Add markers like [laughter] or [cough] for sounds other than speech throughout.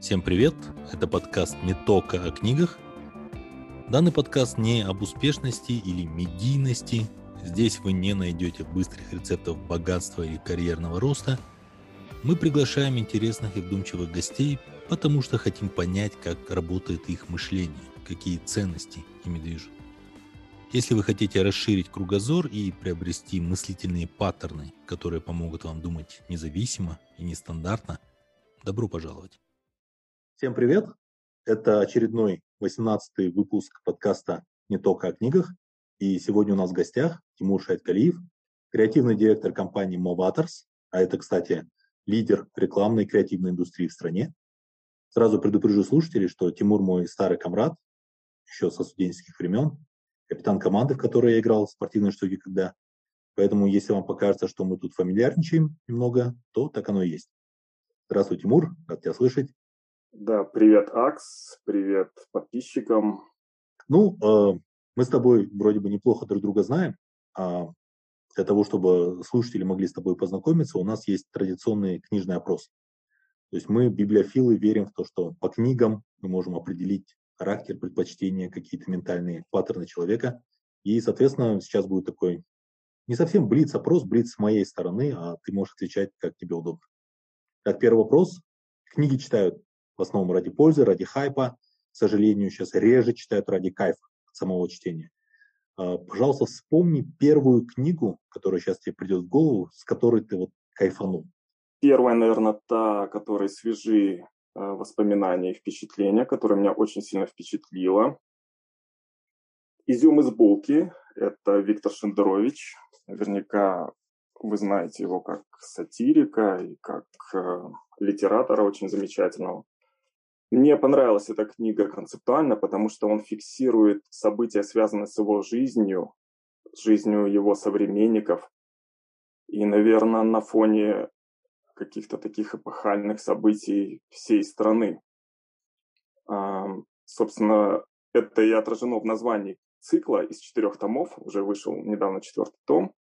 Всем привет! Это подкаст «Не только о книгах». Данный подкаст не об успешности или медийности. Здесь вы не найдете быстрых рецептов богатства или карьерного роста. Мы приглашаем интересных и вдумчивых гостей, потому что хотим понять, как работает их мышление, какие ценности ими движут. Если вы хотите расширить кругозор и приобрести мыслительные паттерны, которые помогут вам думать независимо и нестандартно, добро пожаловать. Всем привет! Это очередной 18-й выпуск подкаста «Не только о книгах». И сегодня у нас в гостях Тимур Шайткалиев, креативный директор компании Movators, а это, кстати, лидер рекламной креативной индустрии в стране. Сразу предупрежу слушателей, что Тимур мой старый комрад, еще со студенческих времен, капитан команды, в которой я играл в спортивной штуке когда. Поэтому, если вам покажется, что мы тут фамильярничаем немного, то так оно и есть. Здравствуй, Тимур, рад тебя слышать. Да, привет, Акс, привет подписчикам. Ну, э, мы с тобой вроде бы неплохо друг друга знаем. А для того, чтобы слушатели могли с тобой познакомиться, у нас есть традиционный книжный опрос. То есть мы, библиофилы, верим в то, что по книгам мы можем определить характер, предпочтения, какие-то ментальные паттерны человека. И, соответственно, сейчас будет такой не совсем блиц-опрос, блиц с моей стороны, а ты можешь отвечать, как тебе удобно. Так, первый вопрос. Книги читают в основном ради пользы, ради хайпа. К сожалению, сейчас реже читают ради кайфа самого чтения. А, пожалуйста, вспомни первую книгу, которая сейчас тебе придет в голову, с которой ты вот кайфанул. Первая, наверное, та, которая свежи Э, воспоминания и впечатления, которое меня очень сильно впечатлило. «Изюм из булки» – это Виктор Шендерович. Наверняка вы знаете его как сатирика и как э, литератора очень замечательного. Мне понравилась эта книга концептуально, потому что он фиксирует события, связанные с его жизнью, с жизнью его современников. И, наверное, на фоне каких-то таких эпохальных событий всей страны. Собственно, это и отражено в названии цикла из четырех томов, уже вышел недавно четвертый том.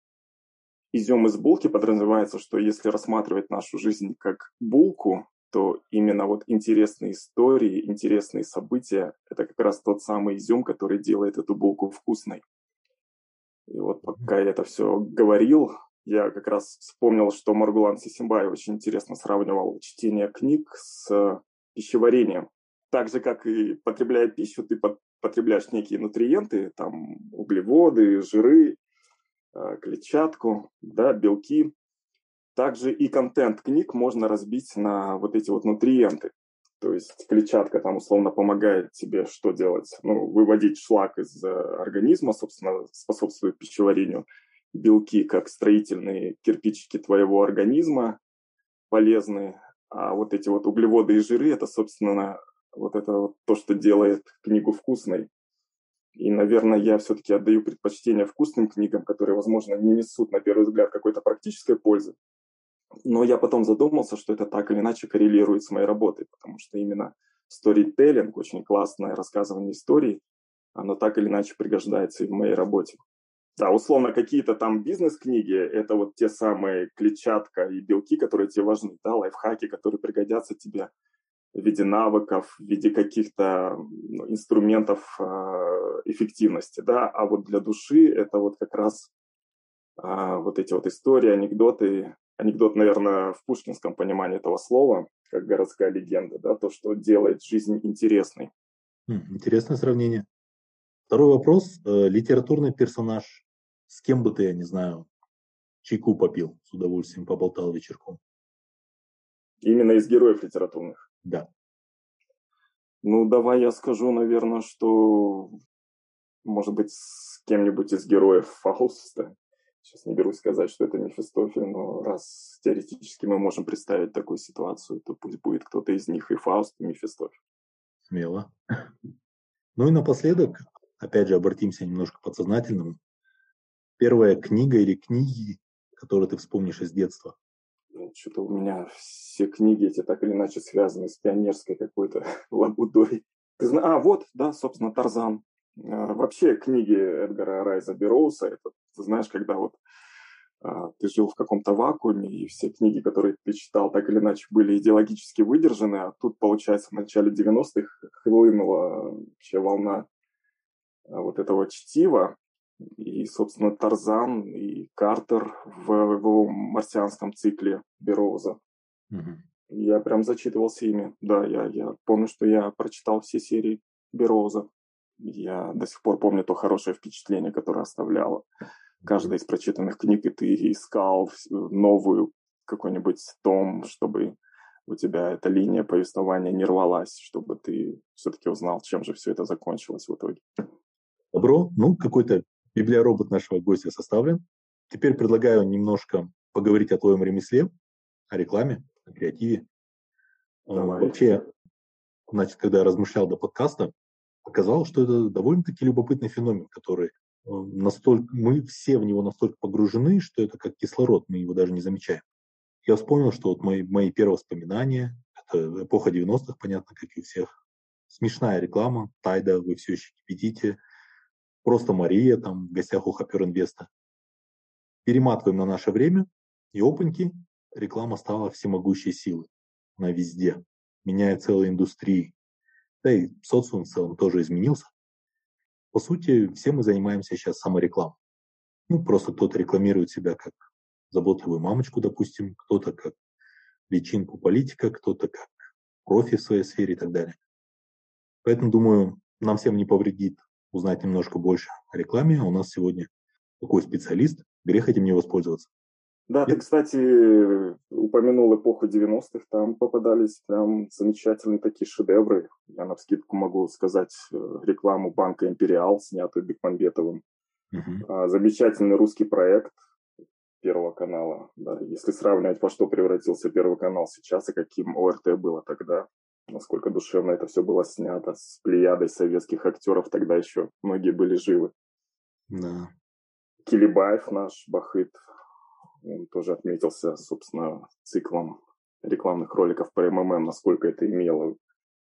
Изюм из булки подразумевается, что если рассматривать нашу жизнь как булку, то именно вот интересные истории, интересные события – это как раз тот самый изюм, который делает эту булку вкусной. И вот пока я это все говорил, я как раз вспомнил, что Маргулан Сисимбай очень интересно сравнивал чтение книг с пищеварением. Так же, как и потребляя пищу, ты потребляешь некие нутриенты, там углеводы, жиры, э, клетчатку, да, белки. Также и контент книг можно разбить на вот эти вот нутриенты. То есть клетчатка там условно помогает тебе что делать? Ну, выводить шлак из э, организма, собственно, способствует пищеварению белки как строительные кирпичики твоего организма полезны, а вот эти вот углеводы и жиры, это, собственно, вот это вот то, что делает книгу вкусной. И, наверное, я все-таки отдаю предпочтение вкусным книгам, которые, возможно, не несут, на первый взгляд, какой-то практической пользы. Но я потом задумался, что это так или иначе коррелирует с моей работой, потому что именно сторителлинг, очень классное рассказывание историй, оно так или иначе пригождается и в моей работе. Да, условно, какие-то там бизнес-книги – это вот те самые клетчатка и белки, которые тебе важны, да, лайфхаки, которые пригодятся тебе в виде навыков, в виде каких-то ну, инструментов э, эффективности, да, а вот для души это вот как раз э, вот эти вот истории, анекдоты, анекдот, наверное, в пушкинском понимании этого слова, как городская легенда, да, то, что делает жизнь интересной. Интересное сравнение. Второй вопрос. Э, литературный персонаж с кем бы ты, я не знаю, чайку попил, с удовольствием поболтал вечерком. Именно из героев литературных? Да. Ну, давай я скажу, наверное, что, может быть, с кем-нибудь из героев Фауста. Сейчас не берусь сказать, что это Мефистофель, но раз теоретически мы можем представить такую ситуацию, то пусть будет кто-то из них и Фауст, и Мефистофель. Смело. [laughs] Ну и напоследок, опять же, обратимся немножко к подсознательному первая книга или книги, которые ты вспомнишь из детства? Ну, что-то у меня все книги эти так или иначе связаны с пионерской какой-то [laughs] лабудой. А, вот, да, собственно, Тарзан. А, вообще книги Эдгара Райза Бероуса, это, ты знаешь, когда вот а, ты жил в каком-то вакууме, и все книги, которые ты читал, так или иначе были идеологически выдержаны, а тут, получается, в начале 90-х хлынула вообще волна а, вот этого чтива, и, собственно, Тарзан и Картер в, в его марсианском цикле Бероуза. Угу. Я прям зачитывался ими. Да, я, я помню, что я прочитал все серии Бероуза. Я до сих пор помню то хорошее впечатление, которое оставляло каждая из прочитанных книг, и ты искал новую какой-нибудь том, чтобы у тебя эта линия повествования не рвалась, чтобы ты все-таки узнал, чем же все это закончилось в итоге. Добро. Ну, какой-то библиоробот нашего гостя составлен. Теперь предлагаю немножко поговорить о твоем ремесле, о рекламе, о креативе. А, Давай. Вообще, значит, когда я размышлял до подкаста, оказалось, что это довольно-таки любопытный феномен, который настолько, мы все в него настолько погружены, что это как кислород, мы его даже не замечаем. Я вспомнил, что вот мои, мои первые воспоминания, это эпоха 90-х, понятно, как и у всех. Смешная реклама, Тайда, вы все еще кипятите. Просто Мария, там, в гостях у Хапер Инвеста. Перематываем на наше время, и опаньки, реклама стала всемогущей силой. Она везде, меняет целые индустрии. Да и социум в целом тоже изменился. По сути, все мы занимаемся сейчас саморекламой. Ну, просто кто-то рекламирует себя как заботливую мамочку, допустим, кто-то как личинку политика, кто-то как профи в своей сфере и так далее. Поэтому, думаю, нам всем не повредит узнать немножко больше о рекламе. А у нас сегодня такой специалист, грех этим не воспользоваться. Да, ты, кстати, упомянул эпоху 90-х, там попадались прям замечательные такие шедевры. Я на вскидку могу сказать э, рекламу банка «Империал», снятую Бекмамбетовым. Uh-huh. Замечательный русский проект Первого канала. Да, если сравнивать, во что превратился Первый канал сейчас и каким ОРТ было тогда, насколько душевно это все было снято, с плеядой советских актеров тогда еще многие были живы. Да. Килибаев наш, Бахыт, он тоже отметился, собственно, циклом рекламных роликов по МММ, насколько это имело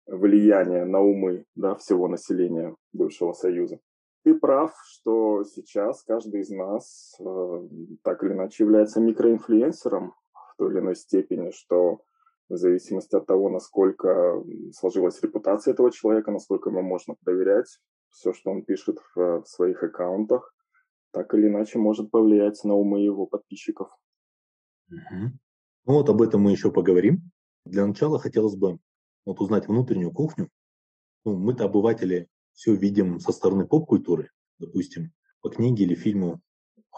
влияние на умы да, всего населения бывшего Союза. Ты прав, что сейчас каждый из нас э, так или иначе является микроинфлюенсером в той или иной степени, что в зависимости от того, насколько сложилась репутация этого человека, насколько ему можно доверять, все, что он пишет в, в своих аккаунтах, так или иначе может повлиять на умы его подписчиков. Угу. Ну вот об этом мы еще поговорим. Для начала хотелось бы вот узнать внутреннюю кухню. Ну, мы-то обыватели все видим со стороны поп-культуры, допустим, по книге или фильму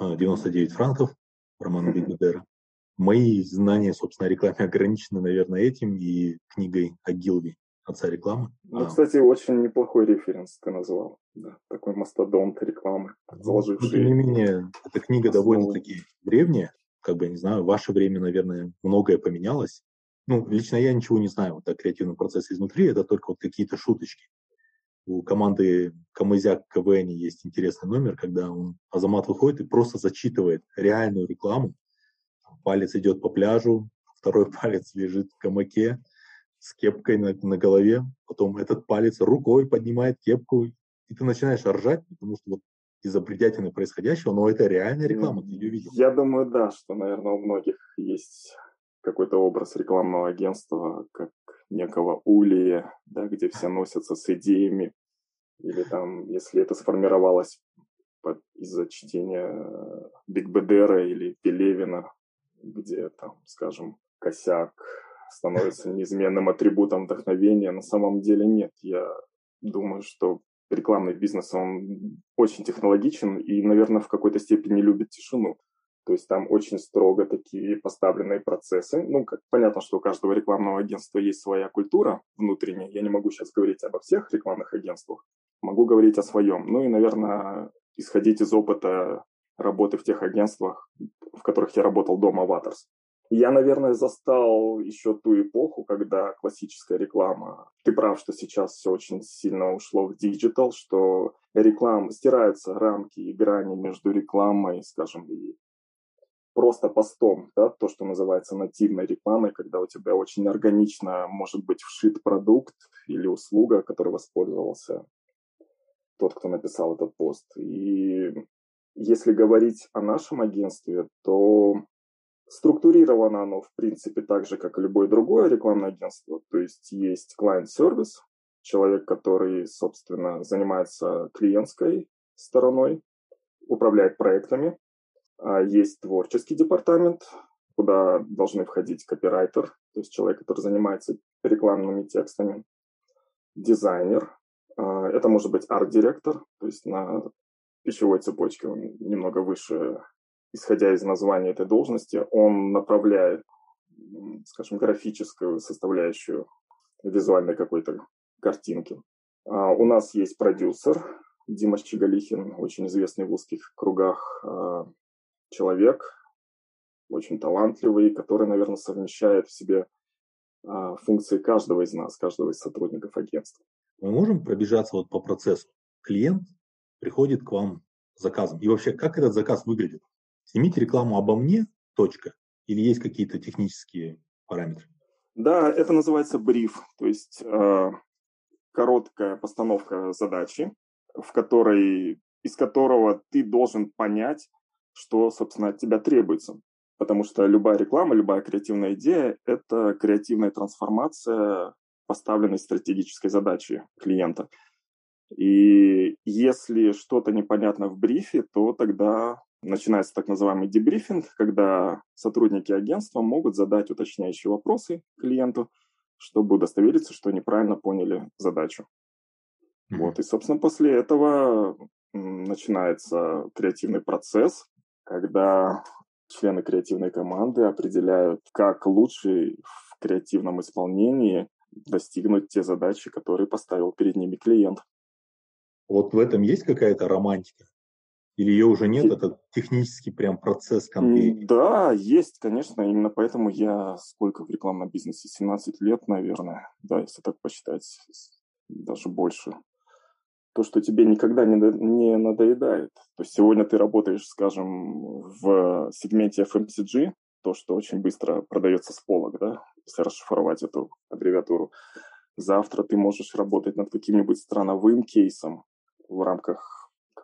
«99 а, франков» романа Бигбедера. Мои знания, собственно, о рекламе ограничены, наверное, этим и книгой о Гилви отца рекламы. Ну, а. кстати, очень неплохой референс ты назвал. Да, такой мастодонт рекламы, заложивший... Ну, тем не менее, эта книга основу. довольно-таки древняя. Как бы, не знаю, в ваше время, наверное, многое поменялось. Ну, лично я ничего не знаю вот о креативном процессе изнутри, это только вот какие-то шуточки. У команды Камызяк КВН есть интересный номер, когда он, Азамат выходит и просто зачитывает реальную рекламу. Палец идет по пляжу, второй [laughs] палец лежит в камаке, с кепкой на, на голове, потом этот палец рукой поднимает кепку, и ты начинаешь ржать, потому что вот из-за бредятины происходящего, но это реальная реклама, ты ее видел. Я думаю, да, что, наверное, у многих есть какой-то образ рекламного агентства, как некого улия, да, где все носятся с идеями, или там, если это сформировалось из-за чтения Биг Бедера или Пелевина, где там, скажем, косяк становится неизменным атрибутом вдохновения. На самом деле нет. Я думаю, что рекламный бизнес, он очень технологичен и, наверное, в какой-то степени любит тишину. То есть там очень строго такие поставленные процессы. Ну, как, понятно, что у каждого рекламного агентства есть своя культура внутренняя. Я не могу сейчас говорить обо всех рекламных агентствах. Могу говорить о своем. Ну и, наверное, исходить из опыта работы в тех агентствах, в которых я работал до Avatar's. Я, наверное, застал еще ту эпоху, когда классическая реклама. Ты прав, что сейчас все очень сильно ушло в диджитал, что реклама стираются рамки и грани между рекламой, скажем, и просто постом, да, то, что называется нативной рекламой, когда у тебя очень органично может быть вшит продукт или услуга, которой воспользовался тот, кто написал этот пост. И Если говорить о нашем агентстве, то структурировано оно, в принципе, так же, как и любое другое рекламное агентство. То есть есть клиент-сервис, человек, который, собственно, занимается клиентской стороной, управляет проектами. А есть творческий департамент, куда должны входить копирайтер, то есть человек, который занимается рекламными текстами, дизайнер, а, это может быть арт-директор, то есть на пищевой цепочке он немного выше, исходя из названия этой должности, он направляет, скажем, графическую составляющую визуальной какой-то картинки. А, у нас есть продюсер Дима Щеголихин, очень известный в узких кругах а, человек, очень талантливый, который, наверное, совмещает в себе а, функции каждого из нас, каждого из сотрудников агентства. Мы можем пробежаться вот по процессу. Клиент приходит к вам с заказом. И вообще, как этот заказ выглядит? Снимите рекламу обо мне, точка. Или есть какие-то технические параметры? Да, это называется бриф, то есть э, короткая постановка задачи, в которой, из которого ты должен понять, что, собственно, от тебя требуется. Потому что любая реклама, любая креативная идея – это креативная трансформация поставленной стратегической задачи клиента. И если что-то непонятно в брифе, то тогда начинается так называемый дебрифинг, когда сотрудники агентства могут задать уточняющие вопросы клиенту, чтобы удостовериться, что они правильно поняли задачу. Mm-hmm. Вот, и, собственно, после этого начинается креативный процесс, когда члены креативной команды определяют, как лучше в креативном исполнении достигнуть те задачи, которые поставил перед ними клиент. Вот в этом есть какая-то романтика? Или ее уже нет? Это технический прям процесс конвейера? Да, есть, конечно. Именно поэтому я сколько в рекламном бизнесе? 17 лет, наверное. Да, если так посчитать, даже больше то, что тебе никогда не, не надоедает. То есть сегодня ты работаешь, скажем, в сегменте FMCG, то, что очень быстро продается с полок, да, если расшифровать эту аббревиатуру. Завтра ты можешь работать над каким-нибудь страновым кейсом в рамках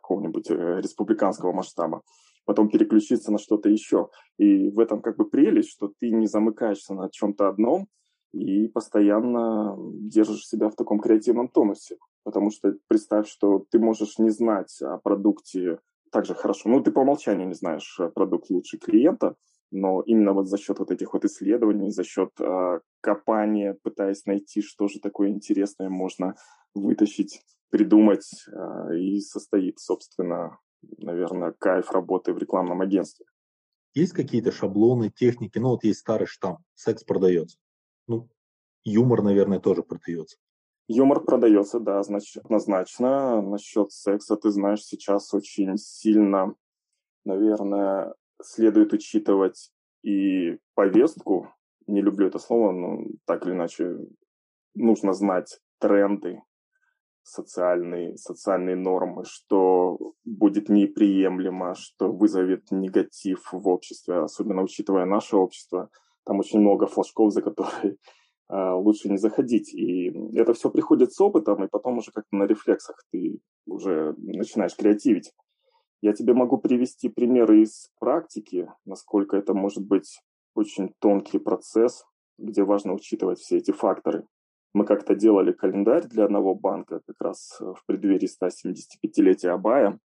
какого-нибудь э, республиканского масштаба, потом переключиться на что-то еще. И в этом как бы прелесть, что ты не замыкаешься на чем-то одном и постоянно держишь себя в таком креативном тонусе. Потому что представь, что ты можешь не знать о продукте так же хорошо. Ну, ты по умолчанию не знаешь продукт лучше клиента, но именно вот за счет вот этих вот исследований, за счет э, копания, пытаясь найти, что же такое интересное можно вытащить, придумать, э, и состоит, собственно, наверное, кайф работы в рекламном агентстве. Есть какие-то шаблоны, техники? Ну, вот есть старый штамп, секс продается. Ну, юмор, наверное, тоже продается. Юмор продается, да, значит, однозначно. Насчет секса, ты знаешь, сейчас очень сильно, наверное, следует учитывать и повестку. Не люблю это слово, но так или иначе нужно знать тренды, социальные, социальные нормы, что будет неприемлемо, что вызовет негатив в обществе, особенно учитывая наше общество. Там очень много флажков, за которые а, лучше не заходить. И это все приходит с опытом, и потом уже как-то на рефлексах ты уже начинаешь креативить. Я тебе могу привести примеры из практики, насколько это может быть очень тонкий процесс, где важно учитывать все эти факторы. Мы как-то делали календарь для одного банка как раз в преддверии 175-летия Абая.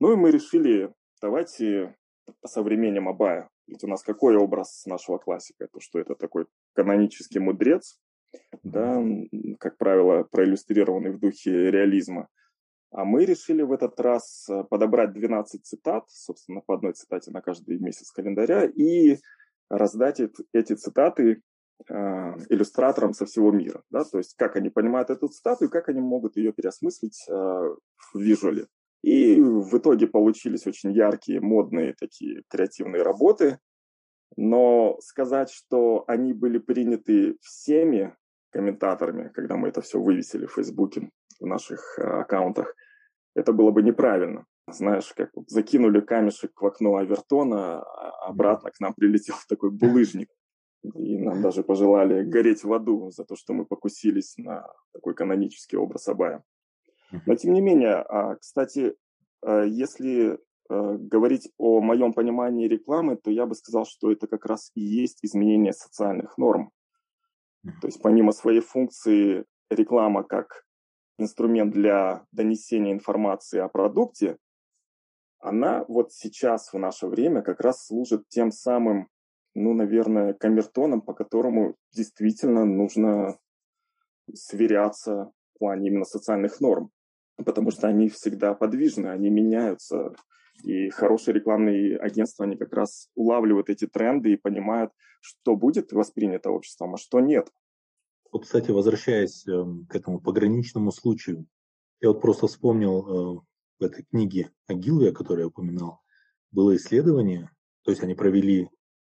Ну и мы решили, давайте по современным Абая. Ведь у нас какой образ нашего классика? То, что это такой канонический мудрец, да, как правило, проиллюстрированный в духе реализма. А мы решили в этот раз э, подобрать 12 цитат, собственно, по одной цитате на каждый месяц календаря, и раздать эти цитаты э, иллюстраторам со всего мира. Да? То есть, как они понимают эту цитату и как они могут ее переосмыслить э, в визуале. И в итоге получились очень яркие, модные такие креативные работы. Но сказать, что они были приняты всеми комментаторами, когда мы это все вывесили в Фейсбуке, в наших э, аккаунтах, это было бы неправильно. Знаешь, как закинули камешек в окно Авертона, а обратно к нам прилетел [laughs] такой булыжник. И нам даже пожелали гореть в аду за то, что мы покусились на такой канонический образ Абая. Но тем не менее, а, кстати, а, если э, говорить о моем понимании рекламы, то я бы сказал, что это как раз и есть изменение социальных норм. То есть помимо своей функции реклама как инструмент для донесения информации о продукте, она вот сейчас в наше время как раз служит тем самым, ну, наверное, камертоном, по которому действительно нужно сверяться в плане именно социальных норм, потому что они всегда подвижны, они меняются. И хорошие рекламные агентства, они как раз улавливают эти тренды и понимают, что будет воспринято обществом, а что нет. Вот, кстати, возвращаясь э, к этому пограничному случаю, я вот просто вспомнил э, в этой книге Агилви, о которой я упоминал, было исследование, то есть они провели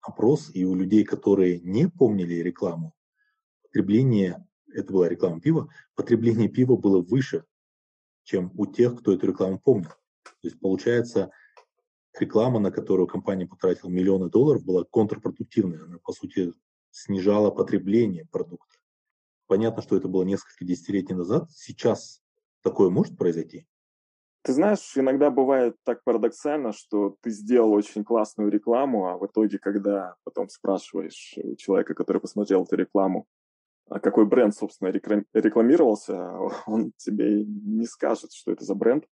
опрос, и у людей, которые не помнили рекламу, потребление, это была реклама пива, потребление пива было выше, чем у тех, кто эту рекламу помнил. То есть получается, реклама, на которую компания потратила миллионы долларов, была контрпродуктивной. Она, по сути, снижала потребление продукта. Понятно, что это было несколько десятилетий назад. Сейчас такое может произойти? Ты знаешь, иногда бывает так парадоксально, что ты сделал очень классную рекламу, а в итоге, когда потом спрашиваешь у человека, который посмотрел эту рекламу, а какой бренд, собственно, рекламировался, [laughs] он тебе не скажет, что это за бренд,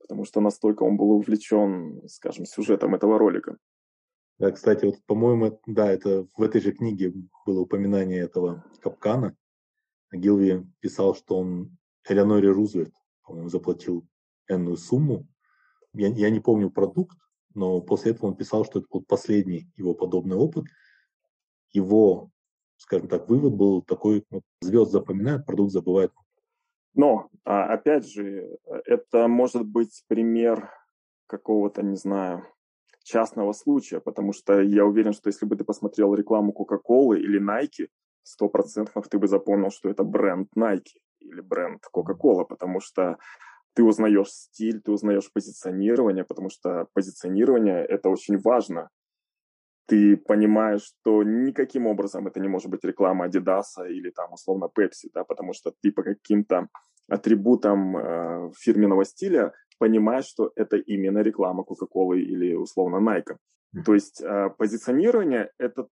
потому что настолько он был увлечен, скажем, сюжетом этого ролика. Да, кстати, вот, по-моему, да, это в этой же книге было упоминание этого капкана, Гилви писал, что он Элеоноре Рузвельт, по-моему, заплатил энную сумму. Я, я не помню продукт, но после этого он писал, что это был последний его подобный опыт. Его, скажем так, вывод был такой, вот, звезд запоминают, продукт забывает. Но, а, опять же, это может быть пример какого-то, не знаю, частного случая, потому что я уверен, что если бы ты посмотрел рекламу Coca-Cola или Nike, сто процентов ты бы запомнил, что это бренд Nike или бренд Coca-Cola, потому что ты узнаешь стиль, ты узнаешь позиционирование, потому что позиционирование – это очень важно. Ты понимаешь, что никаким образом это не может быть реклама Adidas или там условно Pepsi, да, потому что ты по каким-то атрибутам э, фирменного стиля понимаешь, что это именно реклама Coca-Cola или условно Nike. То есть э, позиционирование – это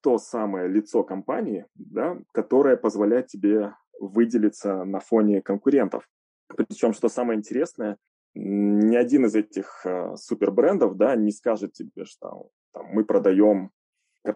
то самое лицо компании, да, которое позволяет тебе выделиться на фоне конкурентов. Причем, что самое интересное, ни один из этих э, супербрендов да, не скажет тебе, что там, мы продаем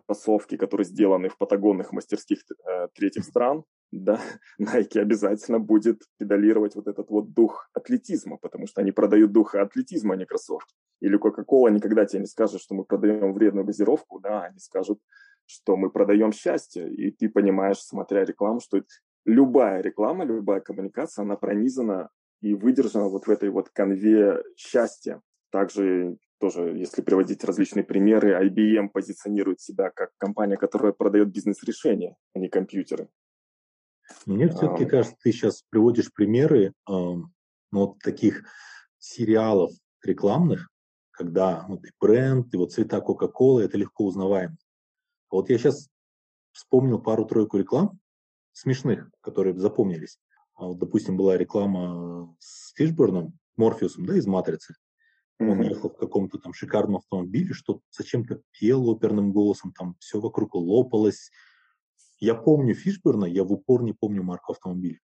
кроссовки, которые сделаны в патагонных мастерских э, третьих стран, да, [laughs] Nike обязательно будет педалировать вот этот вот дух атлетизма, потому что они продают дух атлетизма, а не кроссовки. Или Coca-Cola никогда тебе не скажет, что мы продаем вредную газировку, да, они скажут, что мы продаем счастье, и ты понимаешь, смотря рекламу, что любая реклама, любая коммуникация, она пронизана и выдержана вот в этой вот конве счастья. Также тоже, если приводить различные примеры, IBM позиционирует себя как компания, которая продает бизнес-решения, а не компьютеры. Мне все-таки кажется, ты сейчас приводишь примеры ну, вот таких сериалов рекламных, когда вот и бренд, и вот цвета Кока-Колы, это легко узнаваемо. Вот я сейчас вспомнил пару-тройку реклам смешных, которые запомнились. А вот, допустим, была реклама с Фишборном, Морфеусом, да, из «Матрицы». Он mm-hmm. ехал в каком-то там шикарном автомобиле, что зачем-то пел оперным голосом, там все вокруг лопалось. Я помню Фишберна, я в упор не помню марку автомобиля.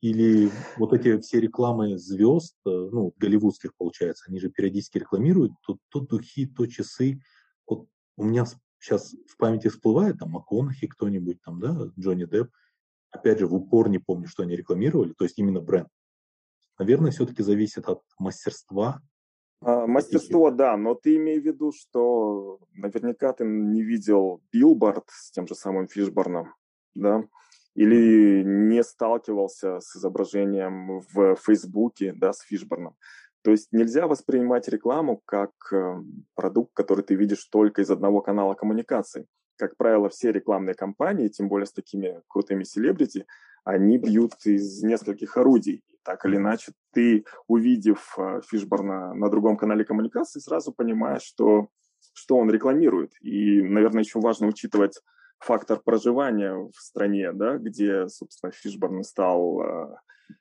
Или вот эти все рекламы звезд, э, ну, голливудских, получается, они же периодически рекламируют то, то духи, то часы. Вот у меня сейчас в памяти всплывает там МакКонахи кто-нибудь, там, да, Джонни Депп. Опять же, в упор не помню, что они рекламировали, то есть именно бренд. Наверное, все-таки зависит от мастерства. А, мастерство, да, но ты имей в виду, что наверняка ты не видел билборд с тем же самым Фишборном, да, или не сталкивался с изображением в Фейсбуке, да, с Фишборном. То есть нельзя воспринимать рекламу как э, продукт, который ты видишь только из одного канала коммуникации. Как правило, все рекламные кампании, тем более с такими крутыми селебрити, они бьют из нескольких орудий. Так или иначе, ты, увидев э, Фишборна на другом канале коммуникации, сразу понимаешь, что, что он рекламирует. И, наверное, еще важно учитывать фактор проживания в стране, да, где, собственно, Фишборн стал э,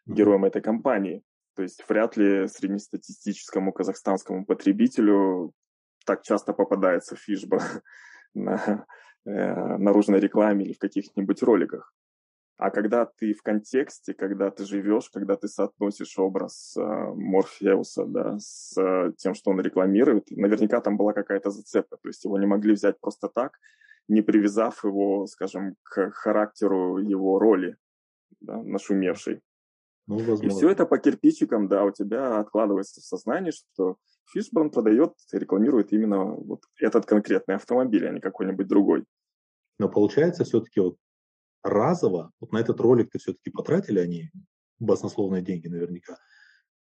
героем этой кампании. То есть вряд ли среднестатистическому казахстанскому потребителю так часто попадается фишба [laughs] на э, наружной рекламе или в каких-нибудь роликах. А когда ты в контексте, когда ты живешь, когда ты соотносишь образ э, Морфеуса да, с э, тем, что он рекламирует, наверняка там была какая-то зацепка. То есть его не могли взять просто так, не привязав его, скажем, к характеру его роли, да, нашумевшей. Ну, И все это по кирпичикам, да, у тебя откладывается в сознании, что Фишборн продает рекламирует именно вот этот конкретный автомобиль, а не какой-нибудь другой. Но получается все-таки вот разово, вот на этот ролик-то все-таки потратили они баснословные деньги наверняка,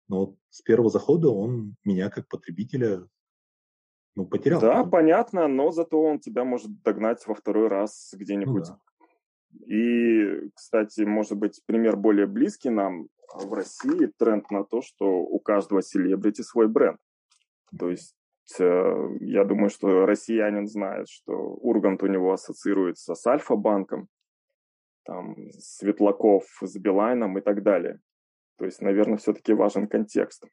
но вот с первого захода он меня как потребителя ну, потерял. Да, понятно, но зато он тебя может догнать во второй раз где-нибудь. Ну, да. И, кстати, может быть, пример более близкий нам в России тренд на то, что у каждого селебрити свой бренд. То есть э, я думаю, что россиянин знает, что Ургант у него ассоциируется с Альфа-банком, там, Светлаков с Билайном и так далее. То есть, наверное, все-таки важен контекст.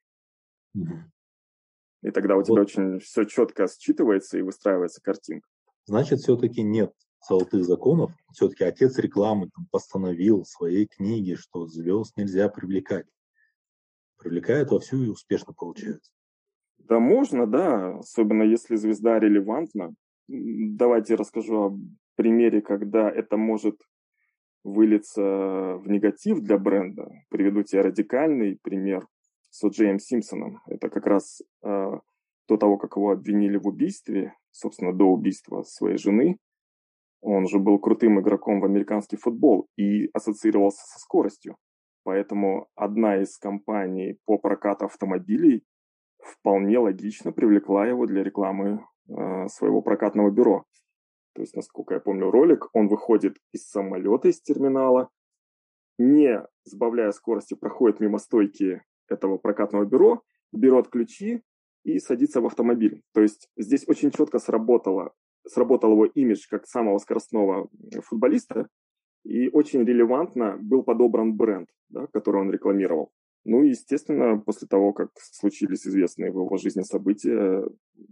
И тогда у тебя вот. очень все четко считывается и выстраивается картинка. Значит, все-таки нет золотых законов. Все-таки отец рекламы там, постановил в своей книге, что звезд нельзя привлекать. Привлекает вовсю и успешно получается. Да, можно, да, особенно если звезда релевантна. Давайте расскажу о примере, когда это может вылиться в негатив для бренда. Приведу тебе радикальный пример с О'Джеем Симпсоном. Это как раз э, до того, как его обвинили в убийстве, собственно, до убийства своей жены. Он же был крутым игроком в американский футбол и ассоциировался со скоростью. Поэтому одна из компаний по прокату автомобилей вполне логично привлекла его для рекламы э, своего прокатного бюро. То есть, насколько я помню ролик, он выходит из самолета, из терминала, не сбавляя скорости, проходит мимо стойки этого прокатного бюро, берет ключи и садится в автомобиль. То есть здесь очень четко сработало, сработал его имидж как самого скоростного футболиста, и очень релевантно был подобран бренд, да, который он рекламировал. Ну и, естественно, после того, как случились известные в его жизни события,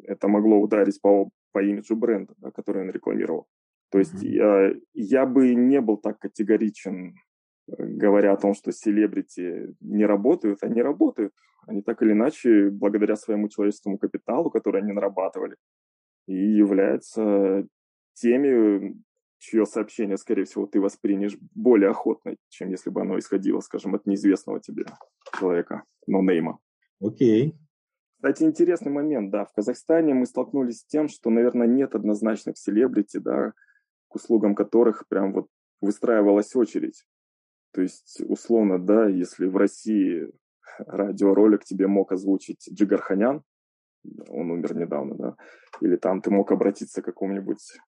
это могло ударить по, по имиджу бренда, да, который он рекламировал. То есть mm-hmm. я, я бы не был так категоричен, говоря о том, что селебрити не работают. Они работают. Они так или иначе, благодаря своему человеческому капиталу, который они нарабатывали, и являются теми чье сообщение, скорее всего, ты воспринешь более охотно, чем если бы оно исходило, скажем, от неизвестного тебе человека, но нейма. Окей. Кстати, интересный момент, да, в Казахстане мы столкнулись с тем, что, наверное, нет однозначных селебрити, да, к услугам которых прям вот выстраивалась очередь. То есть, условно, да, если в России [laughs] радиоролик тебе мог озвучить Джигарханян, он умер недавно, да, или там ты мог обратиться к какому-нибудь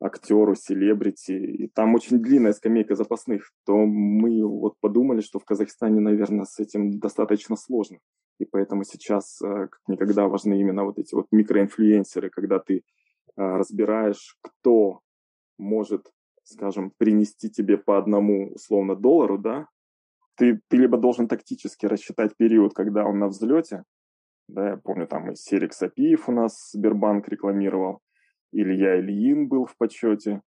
актеру, селебрити, и там очень длинная скамейка запасных, то мы вот подумали, что в Казахстане, наверное, с этим достаточно сложно. И поэтому сейчас э, как никогда важны именно вот эти вот микроинфлюенсеры, когда ты э, разбираешь, кто может, скажем, принести тебе по одному условно доллару, да, ты, ты либо должен тактически рассчитать период, когда он на взлете, да, я помню, там и Серик Сапиев у нас Сбербанк рекламировал, Илья Ильин был в почете.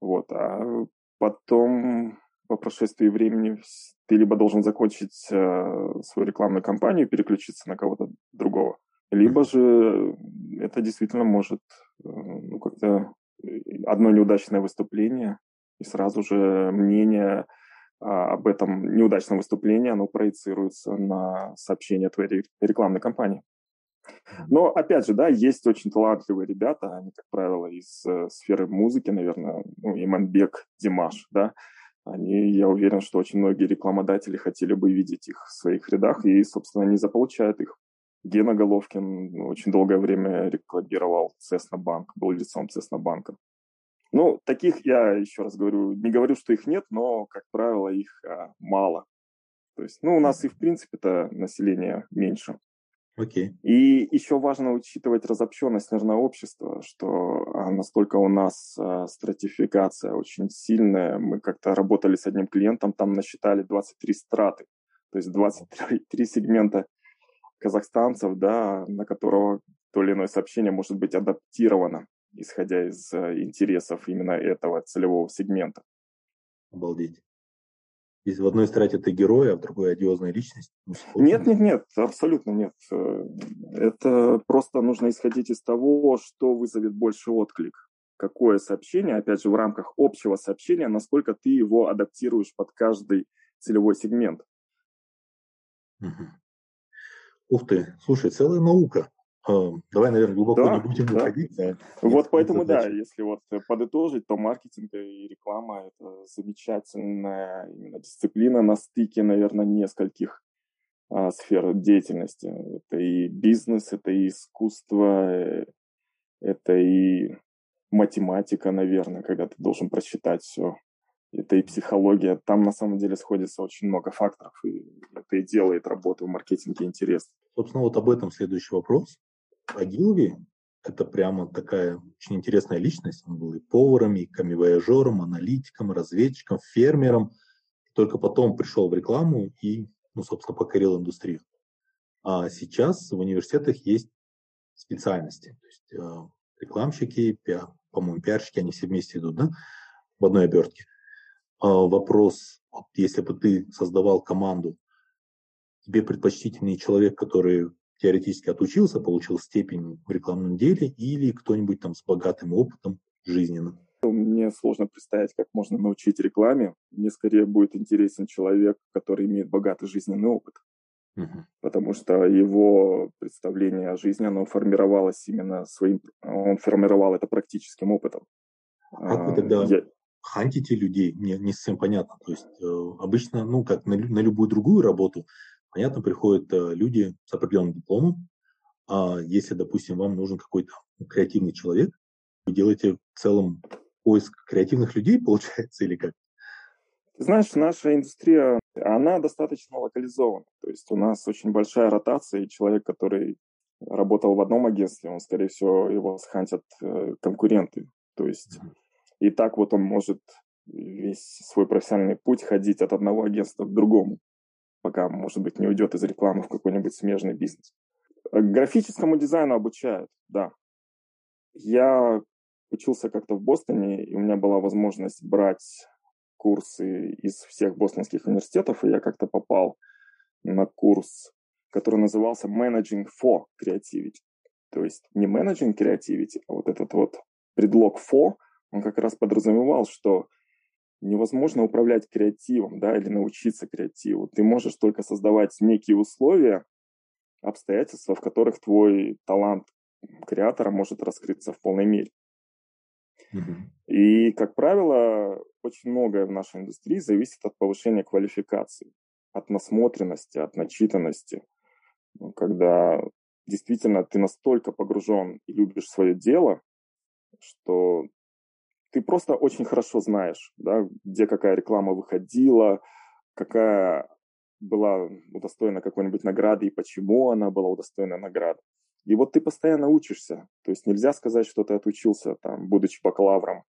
Вот, а потом по прошествии времени ты либо должен закончить э, свою рекламную кампанию, переключиться на кого-то другого, либо же это действительно может э, ну, как-то одно неудачное выступление, и сразу же мнение об этом неудачном выступлении, оно проецируется на сообщение твоей рекламной кампании. Но, опять же, да, есть очень талантливые ребята, они, как правило, из э, сферы музыки, наверное, ну, Иманбек, Димаш, да, они, я уверен, что очень многие рекламодатели хотели бы видеть их в своих рядах, и, собственно, они заполучают их. Гена Головкин очень долгое время рекламировал Цеснобанк, был лицом Цеснобанка. Ну, таких, я еще раз говорю, не говорю, что их нет, но, как правило, их а, мало. То есть, ну, у нас и, в принципе-то, население меньше. Окей. Okay. И еще важно учитывать разобщенность, наверное, общества, что а, настолько у нас а, стратификация очень сильная. Мы как-то работали с одним клиентом, там насчитали 23 страты. то есть 23 сегмента казахстанцев, да, на которого то или иное сообщение может быть адаптировано, исходя из э, интересов именно этого целевого сегмента. Обалдеть. Если в одной страте ты герой, а в другой одиозная личность? Ну, нет, нет, нет, абсолютно нет. Э, это просто нужно исходить из того, что вызовет больше отклик. Какое сообщение, опять же, в рамках общего сообщения, насколько ты его адаптируешь под каждый целевой сегмент. Угу. Ух ты, слушай, целая наука. Эм, давай, наверное, глубоко да, не будем да. уходить. Да. Вот поэтому, да, если вот подытожить, то маркетинг и реклама – это замечательная именно дисциплина на стыке, наверное, нескольких а, сфер деятельности. Это и бизнес, это и искусство, э, это и математика, наверное, когда ты должен просчитать все. Это и психология. Там на самом деле сходится очень много факторов, и это и делает работу в маркетинге интересной. Собственно, вот об этом следующий вопрос. Агилви – это прямо такая очень интересная личность. Он был и поваром, и камевояжером, аналитиком, разведчиком, фермером. Только потом пришел в рекламу и, ну, собственно, покорил индустрию. А сейчас в университетах есть специальности. То есть э, рекламщики, пиар, по-моему, пиарщики, они все вместе идут, да, в одной обертке. Э, вопрос, вот если бы ты создавал команду, тебе предпочтительный человек, который теоретически отучился, получил степень в рекламном деле, или кто-нибудь там с богатым опытом жизненным? Мне сложно представить, как можно научить рекламе. Мне скорее будет интересен человек, который имеет богатый жизненный опыт. Угу. Потому что его представление о жизни, оно формировалось именно своим, он формировал это практическим опытом. А как вы тогда Я... хантите людей? Мне не совсем понятно. То есть э, обычно, ну, как на, на любую другую работу, понятно, приходят э, люди с определенным дипломом. А если, допустим, вам нужен какой-то креативный человек, вы делаете в целом поиск креативных людей, [laughs] получается, или как? знаешь, наша индустрия, она достаточно локализована. То есть у нас очень большая ротация, и человек, который работал в одном агентстве, он, скорее всего, его схантят э, конкуренты. То есть и так вот он может весь свой профессиональный путь ходить от одного агентства к другому пока, может быть, не уйдет из рекламы в какой-нибудь смежный бизнес. Э, графическому дизайну обучают, да. Я учился как-то в Бостоне, и у меня была возможность брать курсы из всех бостонских университетов, и я как-то попал на курс, который назывался Managing for Creativity. То есть не Managing Creativity, а вот этот вот предлог for, он как раз подразумевал, что невозможно управлять креативом, да, или научиться креативу. Ты можешь только создавать некие условия, обстоятельства, в которых твой талант креатора может раскрыться в полной мере. Mm-hmm. И, как правило, очень многое в нашей индустрии зависит от повышения квалификации, от насмотренности, от начитанности. Ну, когда действительно ты настолько погружен и любишь свое дело, что ты просто очень хорошо знаешь, да, где какая реклама выходила, какая была удостоена какой-нибудь награды и почему она была удостоена награды. И вот ты постоянно учишься. То есть нельзя сказать, что ты отучился, там, будучи бакалавром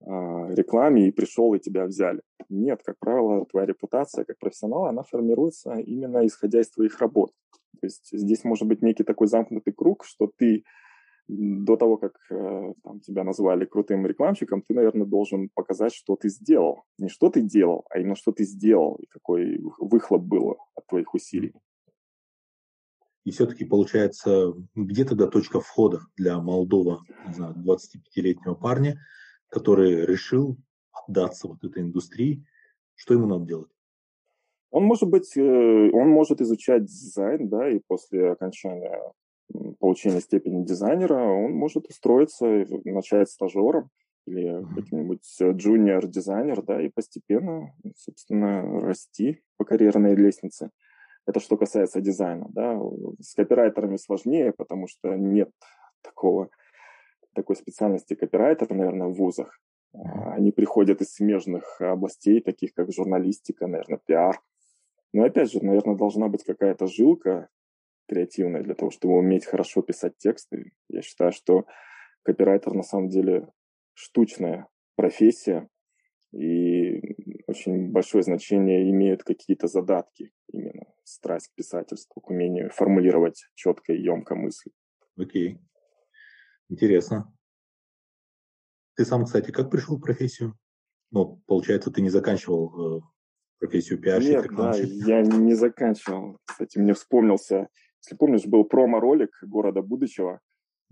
э, рекламе и пришел и тебя взяли. Нет, как правило, твоя репутация как профессионала, она формируется именно исходя из твоих работ. То есть здесь может быть некий такой замкнутый круг, что ты до того, как э, там, тебя назвали крутым рекламщиком, ты, наверное, должен показать, что ты сделал. Не что ты делал, а именно что ты сделал и какой выхлоп был от твоих усилий. И все-таки получается, где тогда точка входа для молодого, не знаю, 25-летнего парня, который решил отдаться вот этой индустрии, что ему надо делать? Он может быть, э, он может изучать дизайн, да, и после окончания получения степени дизайнера, он может устроиться, начать стажером или каким-нибудь джуниор-дизайнер, да, и постепенно, собственно, расти по карьерной лестнице. Это что касается дизайна, да. С копирайтерами сложнее, потому что нет такого, такой специальности копирайтера, наверное, в вузах. Они приходят из смежных областей, таких как журналистика, наверное, пиар. Но опять же, наверное, должна быть какая-то жилка креативная для того, чтобы уметь хорошо писать тексты. Я считаю, что копирайтер на самом деле штучная профессия, и очень большое значение имеют какие-то задатки именно страсть к писательству, к умению формулировать четко и емко мысли. Окей. Интересно. Ты сам, кстати, как пришел в профессию? Ну, получается, ты не заканчивал э, профессию пиарщика, Нет, да, я не заканчивал. Кстати, мне вспомнился, если помнишь, был промо-ролик города будущего.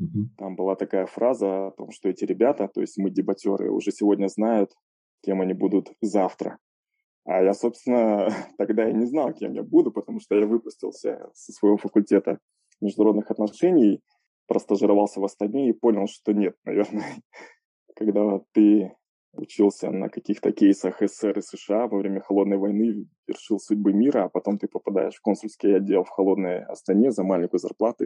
Угу. Там была такая фраза о том, что эти ребята, то есть мы дебатеры, уже сегодня знают, кем они будут завтра. А я, собственно, [laughs] тогда и не знал, кем я буду, потому что я выпустился со своего факультета международных отношений, простажировался в Астане и понял, что нет, наверное, [laughs] когда ты учился на каких-то кейсах СССР и США во время Холодной войны, решил судьбы мира, а потом ты попадаешь в консульский отдел в Холодной Астане за маленькую зарплату,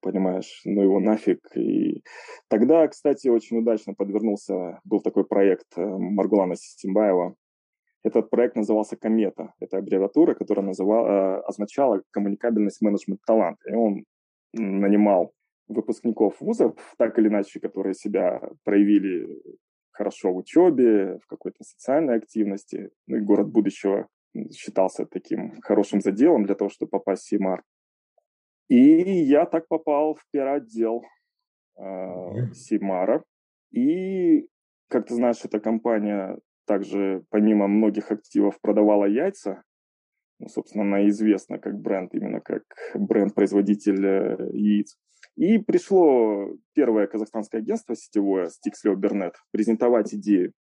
понимаешь, ну его нафиг. И тогда, кстати, очень удачно подвернулся, был такой проект э, Маргулана Систембаева. Этот проект назывался «Комета». Это аббревиатура, которая называла, э, означала «коммуникабельность менеджмент талант». И он нанимал выпускников вузов, так или иначе, которые себя проявили хорошо в учебе, в какой-то социальной активности. Ну и город будущего считался таким хорошим заделом для того, чтобы попасть в Симар. И я так попал в пиар-отдел э, Симара. И, как ты знаешь, эта компания также, помимо многих активов, продавала яйца. Ну, собственно, она известна как бренд, именно как бренд-производитель э, яиц. И пришло первое казахстанское агентство сетевое, Stixleo Бернет, презентовать идею.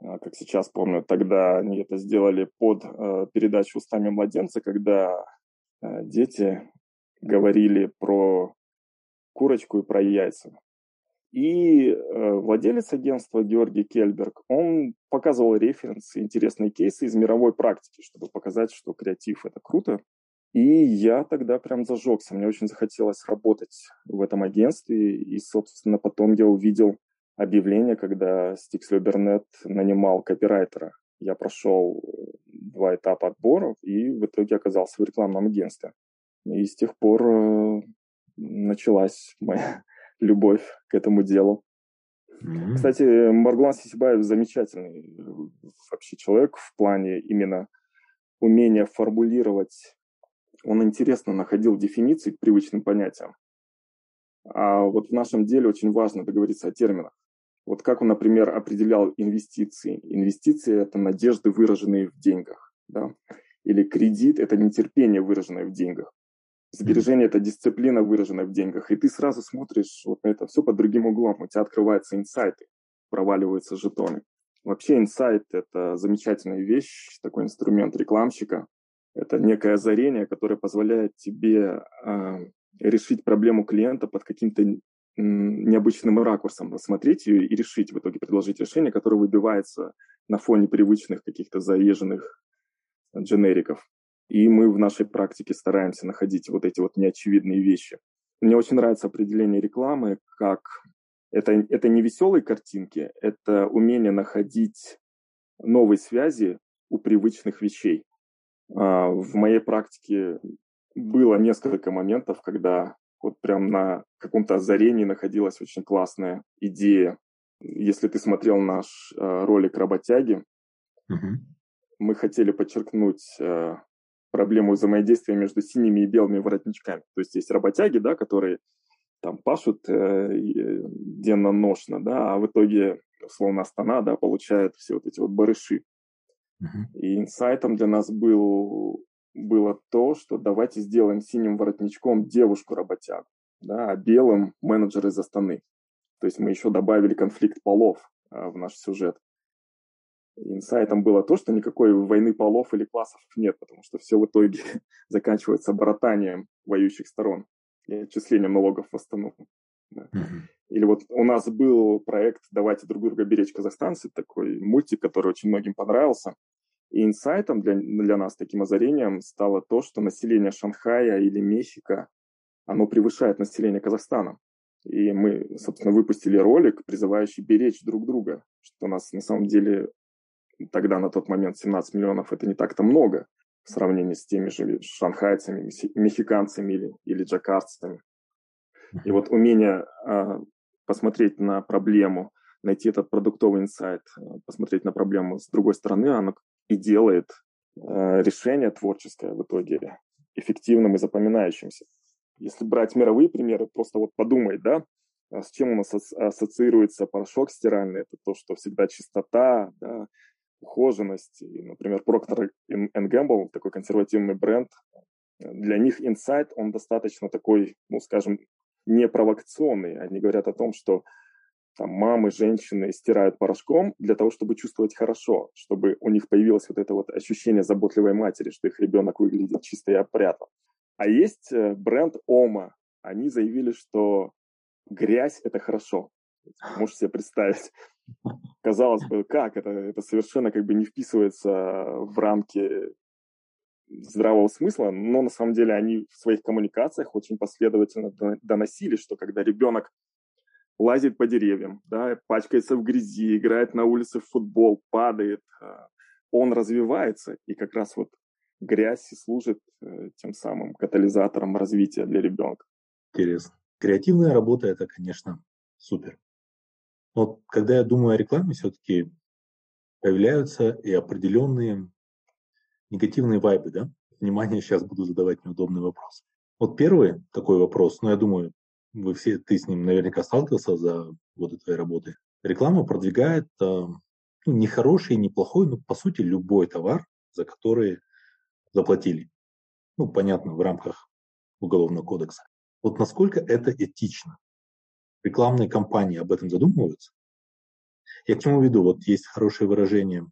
А, как сейчас помню, тогда они это сделали под э, передачу «Устами младенца», когда э, дети говорили про курочку и про яйца. И э, владелец агентства Георгий Кельберг, он показывал референсы, интересные кейсы из мировой практики, чтобы показать, что креатив – это круто. И я тогда прям зажегся. Мне очень захотелось работать в этом агентстве. И, собственно, потом я увидел объявление, когда Stix Любернет нанимал копирайтера. Я прошел два этапа отборов и в итоге оказался в рекламном агентстве. И с тех пор э, началась моя [laughs] любовь к этому делу. Mm-hmm. Кстати, Маргулан Сисибаев замечательный вообще человек в плане именно умения формулировать. Он интересно находил дефиниции к привычным понятиям. А вот в нашем деле очень важно договориться о терминах. Вот как он, например, определял инвестиции. Инвестиции – это надежды, выраженные в деньгах. Да? Или кредит – это нетерпение, выраженное в деньгах. Сбережение – это дисциплина, выраженная в деньгах. И ты сразу смотришь вот на это все под другим углом. У тебя открываются инсайты, проваливаются жетоны. Вообще инсайт – это замечательная вещь, такой инструмент рекламщика. Это некое озарение, которое позволяет тебе э, решить проблему клиента под каким-то необычным ракурсом, рассмотреть ее и решить в итоге предложить решение, которое выбивается на фоне привычных каких-то заезженных дженериков. И мы в нашей практике стараемся находить вот эти вот неочевидные вещи. Мне очень нравится определение рекламы как это, это не веселые картинки, это умение находить новые связи у привычных вещей. А, в моей практике было несколько моментов, когда вот прям на каком-то озарении находилась очень классная идея. Если ты смотрел наш а, ролик «Работяги», угу. мы хотели подчеркнуть а, проблему взаимодействия между синими и белыми воротничками. То есть есть работяги, да, которые там пашут э, денно-ношно, да, а в итоге, условно, Астана, да, получает все вот эти вот барыши. Uh-huh. И инсайтом для нас был, было то, что давайте сделаем синим воротничком девушку-работягу, да, а белым менеджер из Астаны. То есть мы еще добавили конфликт полов а, в наш сюжет инсайтом было то, что никакой войны полов или классов нет, потому что все в итоге [laughs] заканчивается братанием воюющих сторон и отчислением налогов в остановку. Да. Или вот у нас был проект «Давайте друг друга беречь казахстанцы», такой мультик, который очень многим понравился. И инсайтом для, для нас, таким озарением, стало то, что население Шанхая или Мехико, оно превышает население Казахстана. И мы, собственно, выпустили ролик, призывающий беречь друг друга, что у нас на самом деле тогда на тот момент 17 миллионов это не так-то много в сравнении с теми же шанхайцами, мексиканцами или, или джакартцами. И вот умение э, посмотреть на проблему, найти этот продуктовый инсайт, посмотреть на проблему с другой стороны, оно и делает э, решение творческое в итоге эффективным и запоминающимся. Если брать мировые примеры, просто вот подумай, да, а с чем у нас ассоциируется порошок стиральный? Это то, что всегда чистота, да, ухоженность. И, например, Procter Gamble, такой консервативный бренд, для них инсайт, он достаточно такой, ну, скажем, не провокационный. Они говорят о том, что там, мамы, женщины стирают порошком для того, чтобы чувствовать хорошо, чтобы у них появилось вот это вот ощущение заботливой матери, что их ребенок выглядит чисто и опрятно. А есть э, бренд Ома. Они заявили, что грязь – это хорошо. Можете себе представить. Казалось бы, как это? Это совершенно как бы не вписывается в рамки здравого смысла, но на самом деле они в своих коммуникациях очень последовательно доносили, что когда ребенок лазит по деревьям, да, пачкается в грязи, играет на улице в футбол, падает, а, он развивается, и как раз вот грязь и служит э, тем самым катализатором развития для ребенка. Интересно. Креативная работа – это, конечно, супер. Но когда я думаю о рекламе, все-таки появляются и определенные негативные вайбы, да? Внимание, [laughs] сейчас буду задавать неудобный вопрос. Вот первый такой вопрос, но я думаю, вы все, ты с ним наверняка сталкивался за годы твоей работы. Реклама продвигает э, ну, не хороший, не плохой, но по сути любой товар, за который заплатили. Ну, понятно, в рамках Уголовного кодекса. Вот насколько это этично? Рекламные кампании об этом задумываются? Я к чему веду? Вот есть хорошее выражение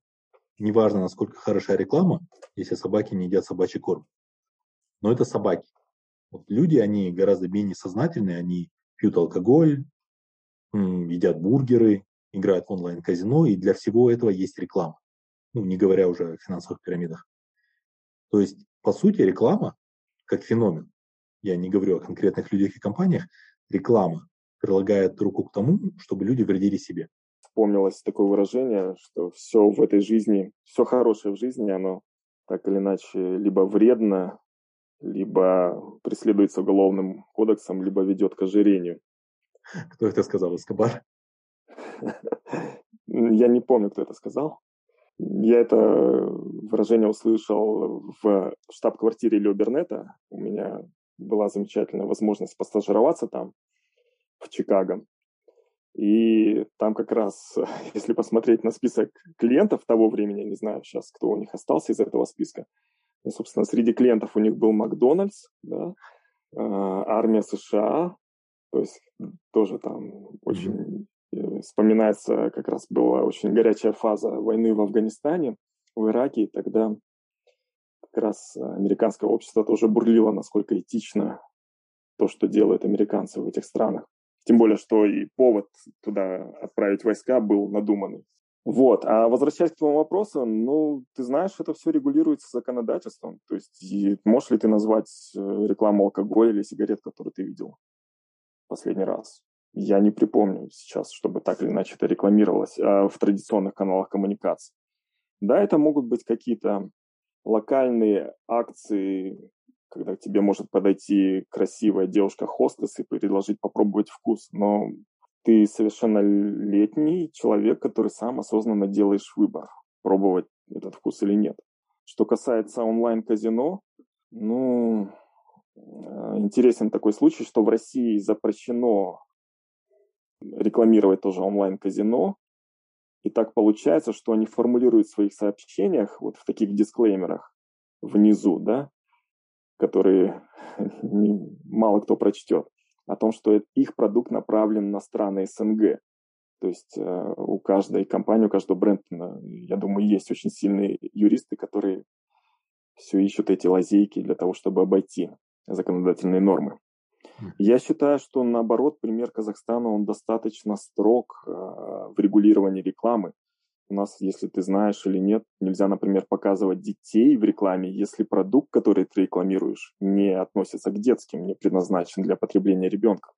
неважно, насколько хороша реклама, если собаки не едят собачий корм. Но это собаки. Вот люди, они гораздо менее сознательные, они пьют алкоголь, едят бургеры, играют в онлайн-казино, и для всего этого есть реклама. Ну, не говоря уже о финансовых пирамидах. То есть, по сути, реклама, как феномен, я не говорю о конкретных людях и компаниях, реклама прилагает руку к тому, чтобы люди вредили себе вспомнилось такое выражение, что все в этой жизни, все хорошее в жизни, оно так или иначе либо вредно, либо преследуется уголовным кодексом, либо ведет к ожирению. [laughs] Кто это сказал, Эскобар? Я не помню, кто это сказал. Я это выражение услышал в штаб-квартире Лео Бернета. У меня была замечательная возможность постажироваться там, в Чикаго. И там как раз, [laughs] если посмотреть на список клиентов того времени, не знаю сейчас, кто у них остался из этого списка, ну, собственно, среди клиентов у них был Макдональдс, да, а, армия США, то есть тоже там очень mm-hmm. вспоминается, как раз была очень горячая фаза войны в Афганистане, в Ираке, и тогда как раз американское общество тоже бурлило, насколько этично то, что делают американцы в этих странах. Тем более, что и повод туда отправить войска был надуманный. Вот. А возвращаясь к твоему вопросу, ну, ты знаешь, это все регулируется законодательством. То есть можешь ли ты назвать э, рекламу алкоголя или сигарет, которую ты видел последний раз? Я не припомню сейчас, чтобы так или иначе это рекламировалось а в традиционных каналах коммуникации. Да, это могут быть какие-то локальные акции когда к тебе может подойти красивая девушка-хостес и предложить попробовать вкус, но ты совершеннолетний человек, который сам осознанно делаешь выбор, пробовать этот вкус или нет. Что касается онлайн-казино, ну, э, интересен такой случай, что в России запрещено рекламировать тоже онлайн-казино, и так получается, что они формулируют в своих сообщениях, вот в таких дисклеймерах внизу, да, которые [laughs] мало кто прочтет, о том, что их продукт направлен на страны СНГ. То есть э, у каждой компании, у каждого бренда, я думаю, есть очень сильные юристы, которые все ищут эти лазейки для того, чтобы обойти законодательные нормы. Я считаю, что наоборот, пример Казахстана, он достаточно строг э, в регулировании рекламы. У нас, если ты знаешь или нет, нельзя, например, показывать детей в рекламе, если продукт, который ты рекламируешь, не относится к детским, не предназначен для потребления ребенка.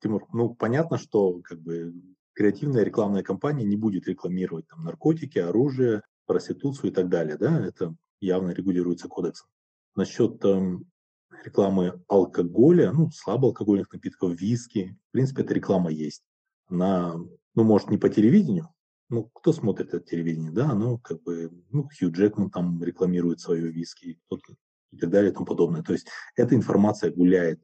Тимур, ну понятно, что как бы креативная рекламная кампания не будет рекламировать там наркотики, оружие, проституцию и так далее, да, это явно регулируется кодексом. Насчет эм, рекламы алкоголя, ну, слабоалкогольных напитков, виски, в принципе, эта реклама есть. Она, ну, может, не по телевидению, ну, кто смотрит это телевидение, да, оно как бы, ну, Хью Джекман там рекламирует свое виски и так далее и тому подобное. То есть эта информация гуляет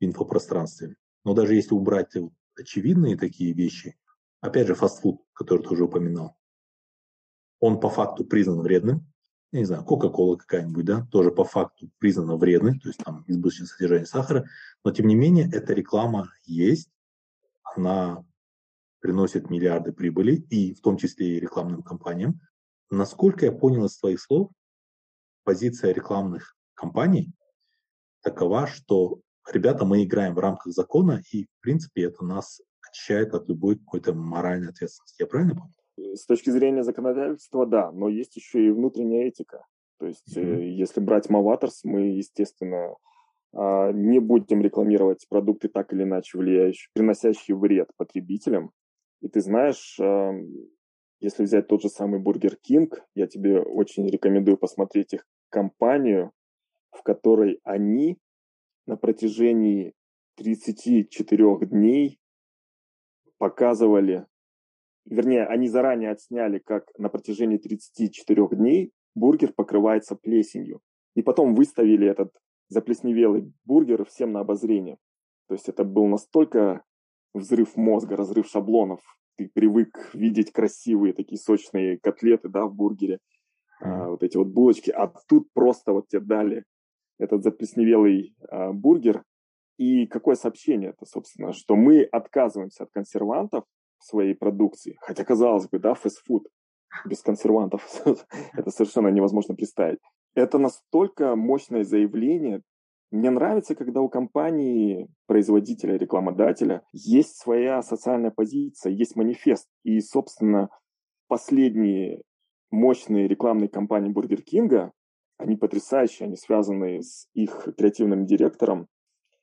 в инфопространстве. Но даже если убрать очевидные такие вещи, опять же, фастфуд, который ты уже упоминал, он по факту признан вредным, я не знаю, Кока-Кола какая-нибудь, да, тоже по факту признана вредной, то есть там избыточное содержание сахара, но тем не менее эта реклама есть, она приносит миллиарды прибыли, и в том числе и рекламным компаниям. Насколько я понял из твоих слов, позиция рекламных компаний такова, что ребята, мы играем в рамках закона, и в принципе это нас очищает от любой какой-то моральной ответственности. Я правильно понял? С точки зрения законодательства, да, но есть еще и внутренняя этика. То есть, mm-hmm. если брать Маваторс, мы, естественно, а, не будем рекламировать продукты так или иначе влияющие, приносящие вред потребителям. И ты знаешь, если взять тот же самый Бургер Кинг, я тебе очень рекомендую посмотреть их кампанию, в которой они на протяжении 34 дней показывали вернее, они заранее отсняли, как на протяжении 34 дней бургер покрывается плесенью. И потом выставили этот заплесневелый бургер всем на обозрение. То есть это был настолько взрыв мозга, разрыв шаблонов. Ты привык видеть красивые такие сочные котлеты да, в бургере, а, вот эти вот булочки. А тут просто вот тебе дали этот заплесневелый а, бургер. И какое сообщение это, собственно, что мы отказываемся от консервантов, своей продукции. Хотя, казалось бы, да, фастфуд без консервантов, [laughs] это совершенно невозможно представить. Это настолько мощное заявление. Мне нравится, когда у компании, производителя, рекламодателя есть своя социальная позиция, есть манифест. И, собственно, последние мощные рекламные кампании Бургер Кинга, они потрясающие, они связаны с их креативным директором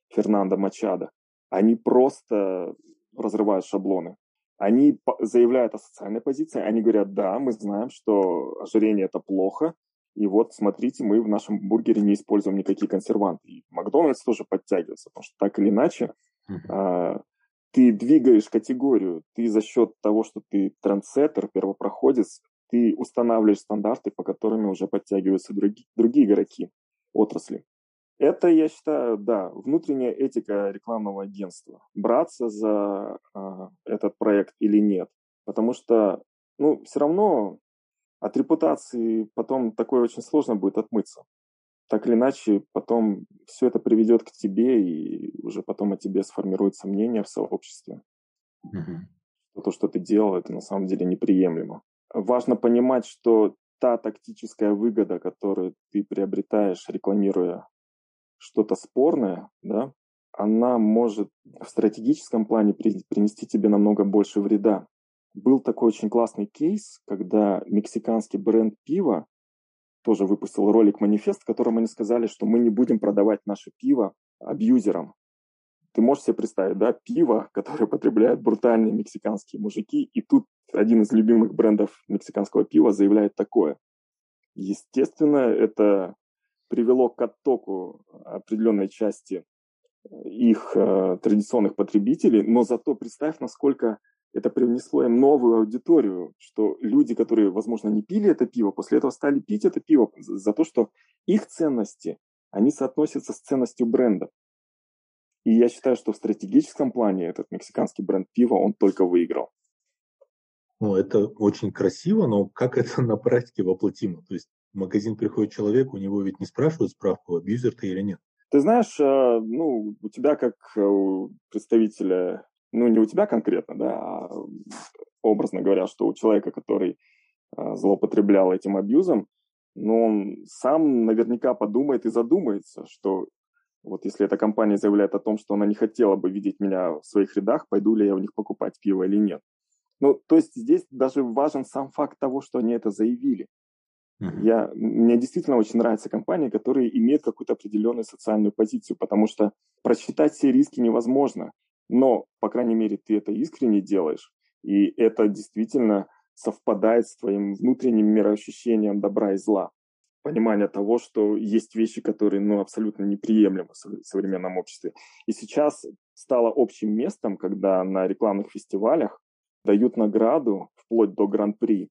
Фернандо Мачадо. Они просто разрывают шаблоны. Они заявляют о социальной позиции, они говорят, да, мы знаем, что ожирение это плохо, и вот смотрите, мы в нашем бургере не используем никакие консерванты. И Макдональдс тоже подтягивается, потому что так или иначе uh-huh. а, ты двигаешь категорию, ты за счет того, что ты трендсеттер, первопроходец, ты устанавливаешь стандарты, по которым уже подтягиваются другие, другие игроки отрасли. Это, я считаю, да, внутренняя этика рекламного агентства. Браться за э, этот проект или нет. Потому что, ну, все равно от репутации потом такое очень сложно будет отмыться. Так или иначе, потом все это приведет к тебе, и уже потом о тебе сформируется мнение в сообществе. Mm-hmm. То, что ты делал, это на самом деле неприемлемо. Важно понимать, что та тактическая выгода, которую ты приобретаешь, рекламируя что-то спорное, да, она может в стратегическом плане принести тебе намного больше вреда. Был такой очень классный кейс, когда мексиканский бренд пива тоже выпустил ролик-манифест, в котором они сказали, что мы не будем продавать наше пиво абьюзерам. Ты можешь себе представить, да, пиво, [laughs] которое потребляют брутальные мексиканские мужики, и тут один из любимых брендов мексиканского пива заявляет такое. Естественно, это привело к оттоку определенной части э, их э, традиционных потребителей, но зато представь, насколько это привнесло им новую аудиторию, что люди, которые, возможно, не пили это пиво, после этого стали пить это пиво за то, что их ценности, они соотносятся с ценностью бренда. И я считаю, что в стратегическом плане этот мексиканский бренд пива, он только выиграл. Ну, это очень красиво, но как [laughs] это на практике воплотимо? То есть в магазин приходит человек, у него ведь не спрашивают справку, абьюзер ты или нет. Ты знаешь, э, ну, у тебя как э, у представителя, ну, не у тебя конкретно, да, а образно говоря, что у человека, который э, злоупотреблял этим абьюзом, но он сам наверняка подумает и задумается, что вот если эта компания заявляет о том, что она не хотела бы видеть меня в своих рядах, пойду ли я у них покупать пиво или нет. Ну, то есть здесь даже важен сам факт того, что они это заявили. Uh-huh. Я, мне действительно очень нравятся компании, которые имеют какую-то определенную социальную позицию, потому что просчитать все риски невозможно, но, по крайней мере, ты это искренне делаешь, и это действительно совпадает с твоим внутренним мироощущением добра и зла. Понимание того, что есть вещи, которые ну, абсолютно неприемлемы в современном обществе. И сейчас стало общим местом, когда на рекламных фестивалях дают награду вплоть до гран-при,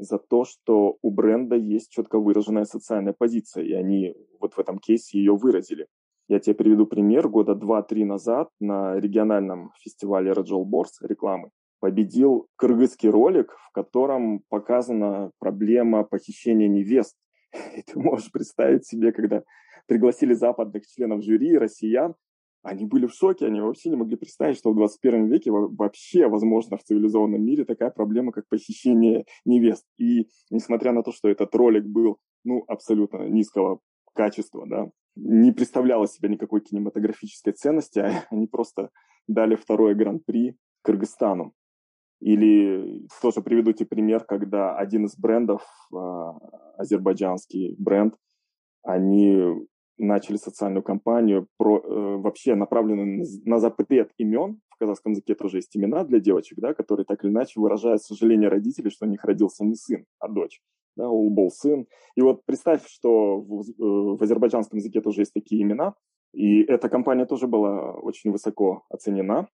за то, что у бренда есть четко выраженная социальная позиция, и они вот в этом кейсе ее выразили. Я тебе приведу пример. Года два-три назад на региональном фестивале Раджол Борс рекламы победил кыргызский ролик, в котором показана проблема похищения невест. [laughs] И ты можешь представить себе, когда пригласили западных членов жюри, россиян, они были в шоке, они вообще не могли представить, что в 21 веке вообще возможно в цивилизованном мире такая проблема, как похищение невест. И несмотря на то, что этот ролик был ну, абсолютно низкого качества, да, не представляла себя никакой кинематографической ценности, [laughs] а они просто дали второе гран-при Кыргызстану. Или тоже приведу тебе пример, когда один из брендов, а, азербайджанский бренд, они начали социальную кампанию про, э, вообще направленную на запрет имен. В казахском языке тоже есть имена для девочек, да, которые так или иначе выражают сожаление родителей, что у них родился не сын, а дочь. Да, был сын. И вот представь, что в, э, в азербайджанском языке тоже есть такие имена. И эта компания тоже была очень высоко оценена.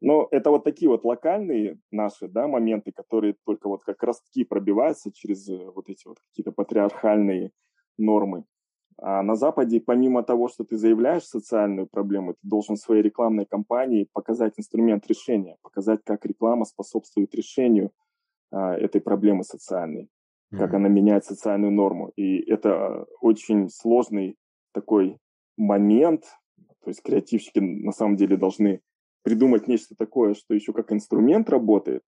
Но это вот такие вот локальные наши да, моменты, которые только вот как ростки пробиваются через э, вот эти вот какие-то патриархальные нормы. А на Западе, помимо того, что ты заявляешь социальную проблему, ты должен своей рекламной кампании показать инструмент решения, показать, как реклама способствует решению а, этой проблемы социальной, mm-hmm. как она меняет социальную норму. И это очень сложный такой момент. То есть креативщики на самом деле должны придумать нечто такое, что еще как инструмент работает.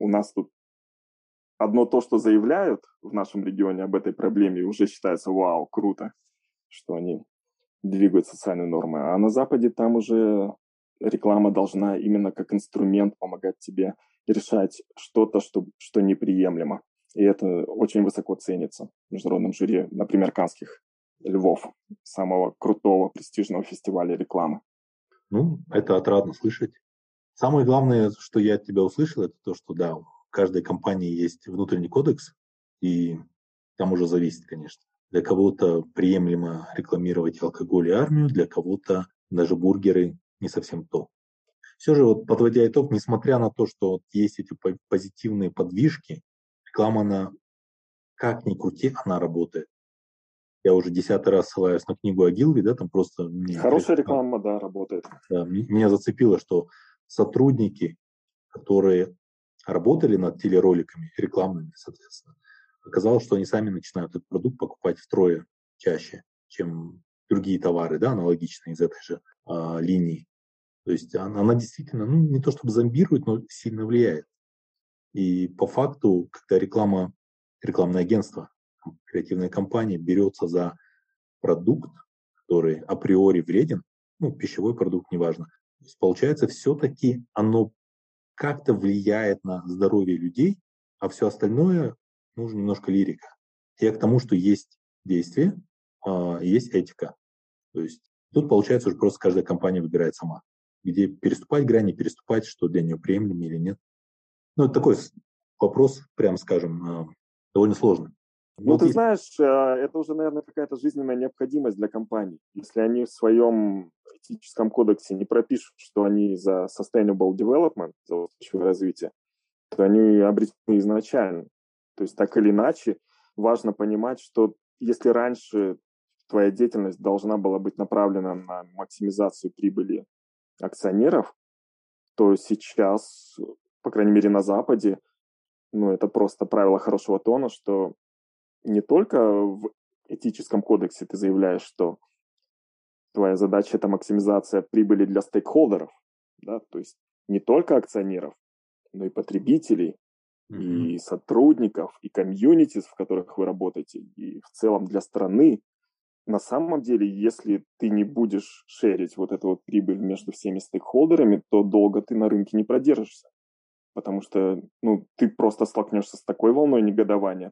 У нас тут одно то, что заявляют в нашем регионе об этой проблеме, уже считается, вау, круто, что они двигают социальные нормы. А на Западе там уже реклама должна именно как инструмент помогать тебе решать что-то, что, что неприемлемо. И это очень высоко ценится в международном жюри, например, канских львов, самого крутого престижного фестиваля рекламы. Ну, это отрадно слышать. Самое главное, что я от тебя услышал, это то, что да, в каждой компании есть внутренний кодекс, и там уже зависит, конечно. Для кого-то приемлемо рекламировать алкоголь и армию, для кого-то даже бургеры не совсем то. Все же, вот подводя итог, несмотря на то, что вот есть эти позитивные подвижки, реклама, она, как ни крути, она работает. Я уже десятый раз ссылаюсь на книгу Агилви, да, там просто... Хорошая реклама, да, работает. Да, меня зацепило, что сотрудники, которые работали над телероликами, рекламными, соответственно, оказалось, что они сами начинают этот продукт покупать втрое чаще, чем другие товары, да, аналогичные из этой же а, линии. То есть она, она действительно, ну, не то чтобы зомбирует, но сильно влияет. И по факту, когда реклама, рекламное агентство, креативная компания берется за продукт, который априори вреден, ну, пищевой продукт, неважно, то есть, получается, все-таки оно как-то влияет на здоровье людей, а все остальное нужно немножко лирика. Я к тому, что есть действие, а, есть этика. То есть тут получается уже просто каждая компания выбирает сама, где переступать грани, переступать, что для нее приемлемо или нет. Ну, это такой вопрос, прям скажем, а, довольно сложный. Ну, вот ты знаешь, а, это уже, наверное, какая-то жизненная необходимость для компаний. Если они в своем этическом кодексе не пропишут, что они за sustainable development, за устойчивое развитие, то они обречены изначально. То есть так или иначе важно понимать, что если раньше твоя деятельность должна была быть направлена на максимизацию прибыли акционеров, то сейчас, по крайней мере на Западе, ну это просто правило хорошего тона, что не только в этическом кодексе ты заявляешь, что твоя задача это максимизация прибыли для стейкхолдеров, да, то есть не только акционеров, но и потребителей, mm-hmm. и сотрудников, и комьюнити, в которых вы работаете, и в целом для страны. На самом деле, если ты не будешь шерить вот эту вот прибыль между всеми стейкхолдерами, то долго ты на рынке не продержишься. Потому что ну, ты просто столкнешься с такой волной негодования,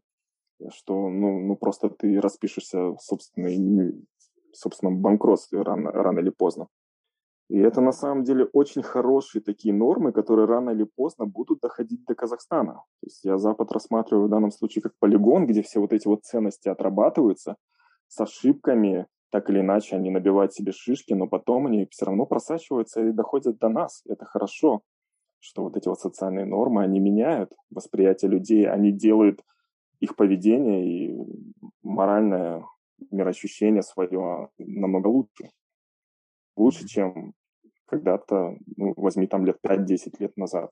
что ну, ну просто ты распишешься в собственной собственном банкротстве рано, рано или поздно. И это на самом деле очень хорошие такие нормы, которые рано или поздно будут доходить до Казахстана. То есть я Запад рассматриваю в данном случае как полигон, где все вот эти вот ценности отрабатываются с ошибками, так или иначе они набивают себе шишки, но потом они все равно просачиваются и доходят до нас. Это хорошо, что вот эти вот социальные нормы, они меняют восприятие людей, они делают их поведение и моральное мироощущение свое намного лучше. Лучше, чем когда-то, ну, возьми там лет 5-10 лет назад.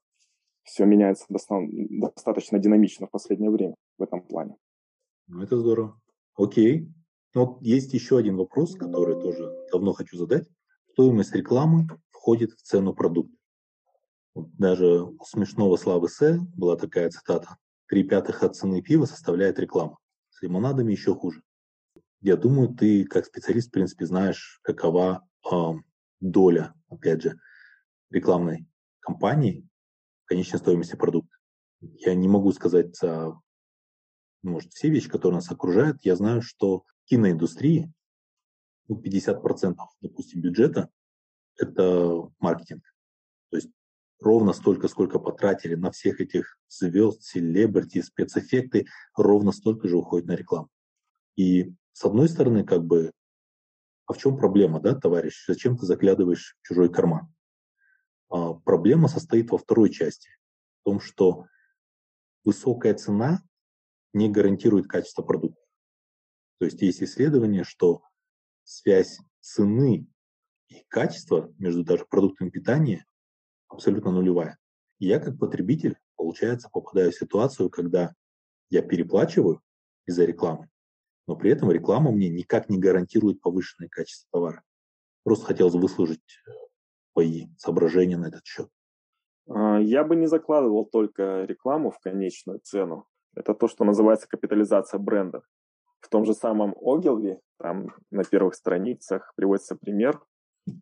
Все меняется достаточно динамично в последнее время в этом плане. Ну, это здорово. Окей. Но вот есть еще один вопрос, который тоже давно хочу задать. Стоимость рекламы входит в цену продукта. Даже у смешного Славы С была такая цитата. Три пятых от цены пива составляет реклама. С лимонадами еще хуже. Я думаю, ты как специалист, в принципе, знаешь, какова э, доля, опять же, рекламной кампании в конечной стоимости продукта. Я не могу сказать за, может, все вещи, которые нас окружают. Я знаю, что в киноиндустрии ну, 50%, допустим, бюджета – это маркетинг. Ровно столько, сколько потратили на всех этих звезд, селебрити, спецэффекты, ровно столько же уходит на рекламу. И с одной стороны, как бы, а в чем проблема, да, товарищ? Зачем ты заглядываешь в чужой карман? А, проблема состоит во второй части. В том, что высокая цена не гарантирует качество продукта. То есть есть исследование, что связь цены и качества между даже продуктами питания абсолютно нулевая. И я как потребитель, получается, попадаю в ситуацию, когда я переплачиваю из-за рекламы, но при этом реклама мне никак не гарантирует повышенное качество товара. Просто хотелось выслужить э, твои соображения на этот счет. А, я бы не закладывал только рекламу в конечную цену. Это то, что называется капитализация бренда. В том же самом Огилви, там на первых страницах приводится пример,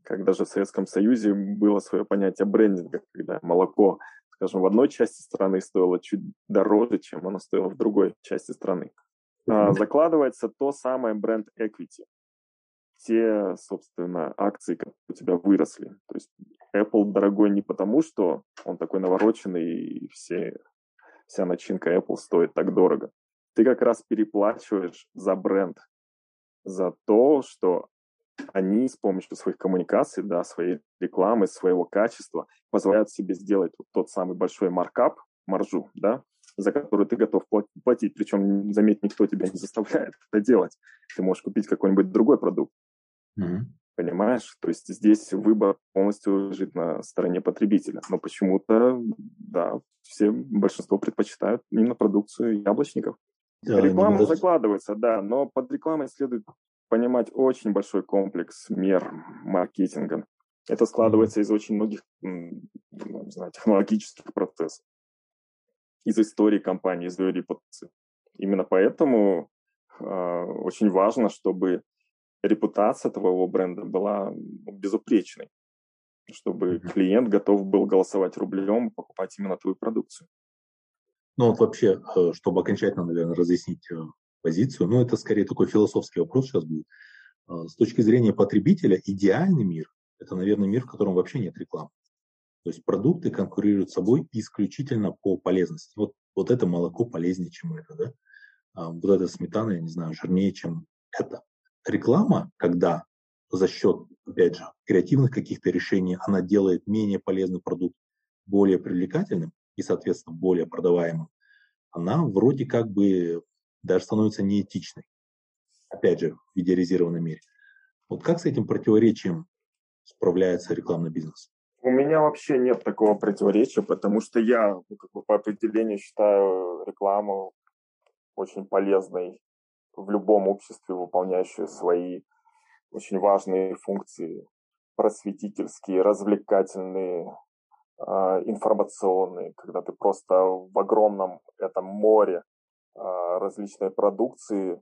как даже в Советском Союзе было свое понятие брендинга, когда молоко, скажем, в одной части страны стоило чуть дороже, чем оно стоило в другой части страны. А, закладывается то самое бренд equity. Те, собственно, акции, которые у тебя выросли. То есть Apple дорогой не потому, что он такой навороченный и все, вся начинка Apple стоит так дорого. Ты как раз переплачиваешь за бренд, за то, что они с помощью своих коммуникаций, да, своей рекламы, своего качества позволяют себе сделать вот тот самый большой маркап, маржу, да, за которую ты готов платить. Причем, заметь, никто тебя не заставляет это делать. Ты можешь купить какой-нибудь другой продукт. Mm-hmm. Понимаешь? То есть здесь выбор полностью лежит на стороне потребителя. Но почему-то, да, все, большинство предпочитают именно продукцию яблочников. Да, Реклама закладывается, да, но под рекламой следует понимать очень большой комплекс мер маркетинга. Это складывается из очень многих ну, не знаю, технологических процессов, из истории компании, из ее репутации. Именно поэтому э, очень важно, чтобы репутация твоего бренда была безупречной, чтобы клиент готов был голосовать рублем и покупать именно твою продукцию. Ну вот вообще, э, чтобы окончательно, наверное, разъяснить э, позицию, но это скорее такой философский вопрос сейчас будет. А, с точки зрения потребителя, идеальный мир – это, наверное, мир, в котором вообще нет рекламы. То есть продукты конкурируют с собой исключительно по полезности. Вот, вот это молоко полезнее, чем это, да? А вот эта сметана, я не знаю, жирнее, чем это. Реклама, когда за счет, опять же, креативных каких-то решений она делает менее полезный продукт более привлекательным и, соответственно, более продаваемым, она вроде как бы даже становится неэтичной. Опять же, в идеализированном мире. Вот как с этим противоречием справляется рекламный бизнес? У меня вообще нет такого противоречия, потому что я ну, как бы по определению считаю рекламу очень полезной в любом обществе, выполняющую свои очень важные функции просветительские, развлекательные, э, информационные, когда ты просто в огромном этом море а, различной продукции,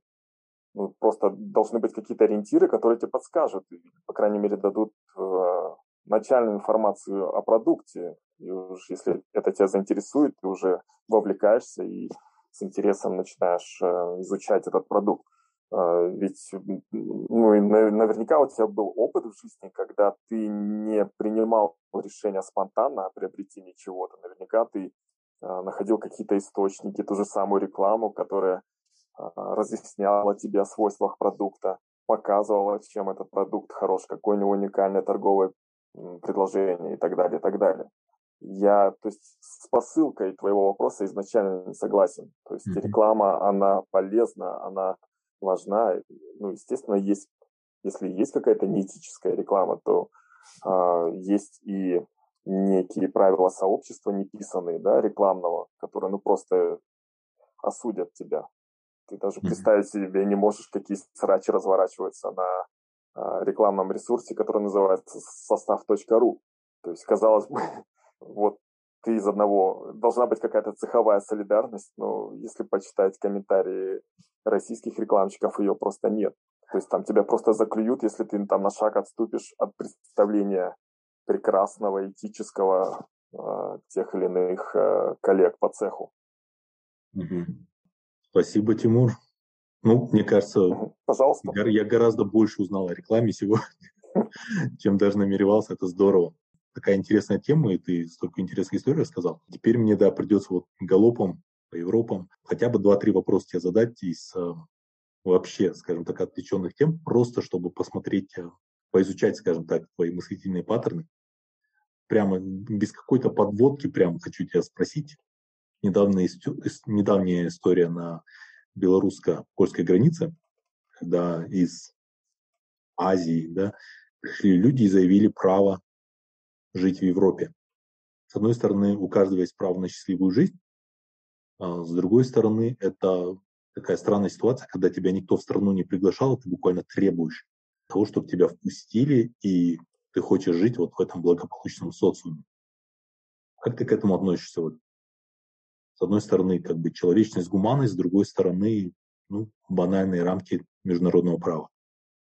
ну, просто должны быть какие-то ориентиры, которые тебе подскажут, по крайней мере, дадут э, начальную информацию о продукте. И уж если это тебя заинтересует, ты уже вовлекаешься и с интересом начинаешь э, изучать этот продукт. Э, ведь ну, и наверняка у тебя был опыт в жизни, когда ты не принимал решения спонтанно о приобретении чего-то. Наверняка ты а, находил какие-то источники, ту же самую рекламу, которая а, разъясняла тебе о свойствах продукта, показывала, чем этот продукт хорош, какое у него уникальное торговое предложение и так далее, и так далее. Я, то есть, с посылкой твоего вопроса изначально не согласен. То есть, mm-hmm. реклама, она полезна, она важна. Ну, естественно, есть, если есть какая-то неэтическая реклама, то э, есть и некие правила сообщества неписанные, да, рекламного, которые, ну, просто осудят тебя. Ты даже mm-hmm. представить себе не можешь, какие срачи разворачиваются на э, рекламном ресурсе, который называется состав.ру. То есть, казалось бы, [laughs] вот ты из одного, должна быть какая-то цеховая солидарность, но если почитать комментарии российских рекламщиков, ее просто нет. То есть там тебя просто заклюют, если ты там на шаг отступишь от представления прекрасного, этического э, тех или иных э, коллег по цеху. Угу. Спасибо, Тимур. Ну, мне кажется, Пожалуйста. я гораздо больше узнал о рекламе сегодня, [laughs] чем даже намеревался. Это здорово такая интересная тема, и ты столько интересных историй рассказал. Теперь мне, да, придется вот галопом по Европам хотя бы два-три вопроса тебе задать из э, вообще, скажем так, отвлеченных тем, просто чтобы посмотреть, э, поизучать, скажем так, твои мыслительные паттерны. Прямо без какой-то подводки, прямо хочу тебя спросить. Недавняя, недавняя история на белорусско-польской границе, когда из Азии да, пришли люди и заявили право жить в Европе. С одной стороны, у каждого есть право на счастливую жизнь, а с другой стороны, это такая странная ситуация, когда тебя никто в страну не приглашал, ты буквально требуешь того, чтобы тебя впустили, и ты хочешь жить вот в этом благополучном социуме. Как ты к этому относишься? Вот? С одной стороны, как бы человечность, гуманность, с другой стороны, ну, банальные рамки международного права.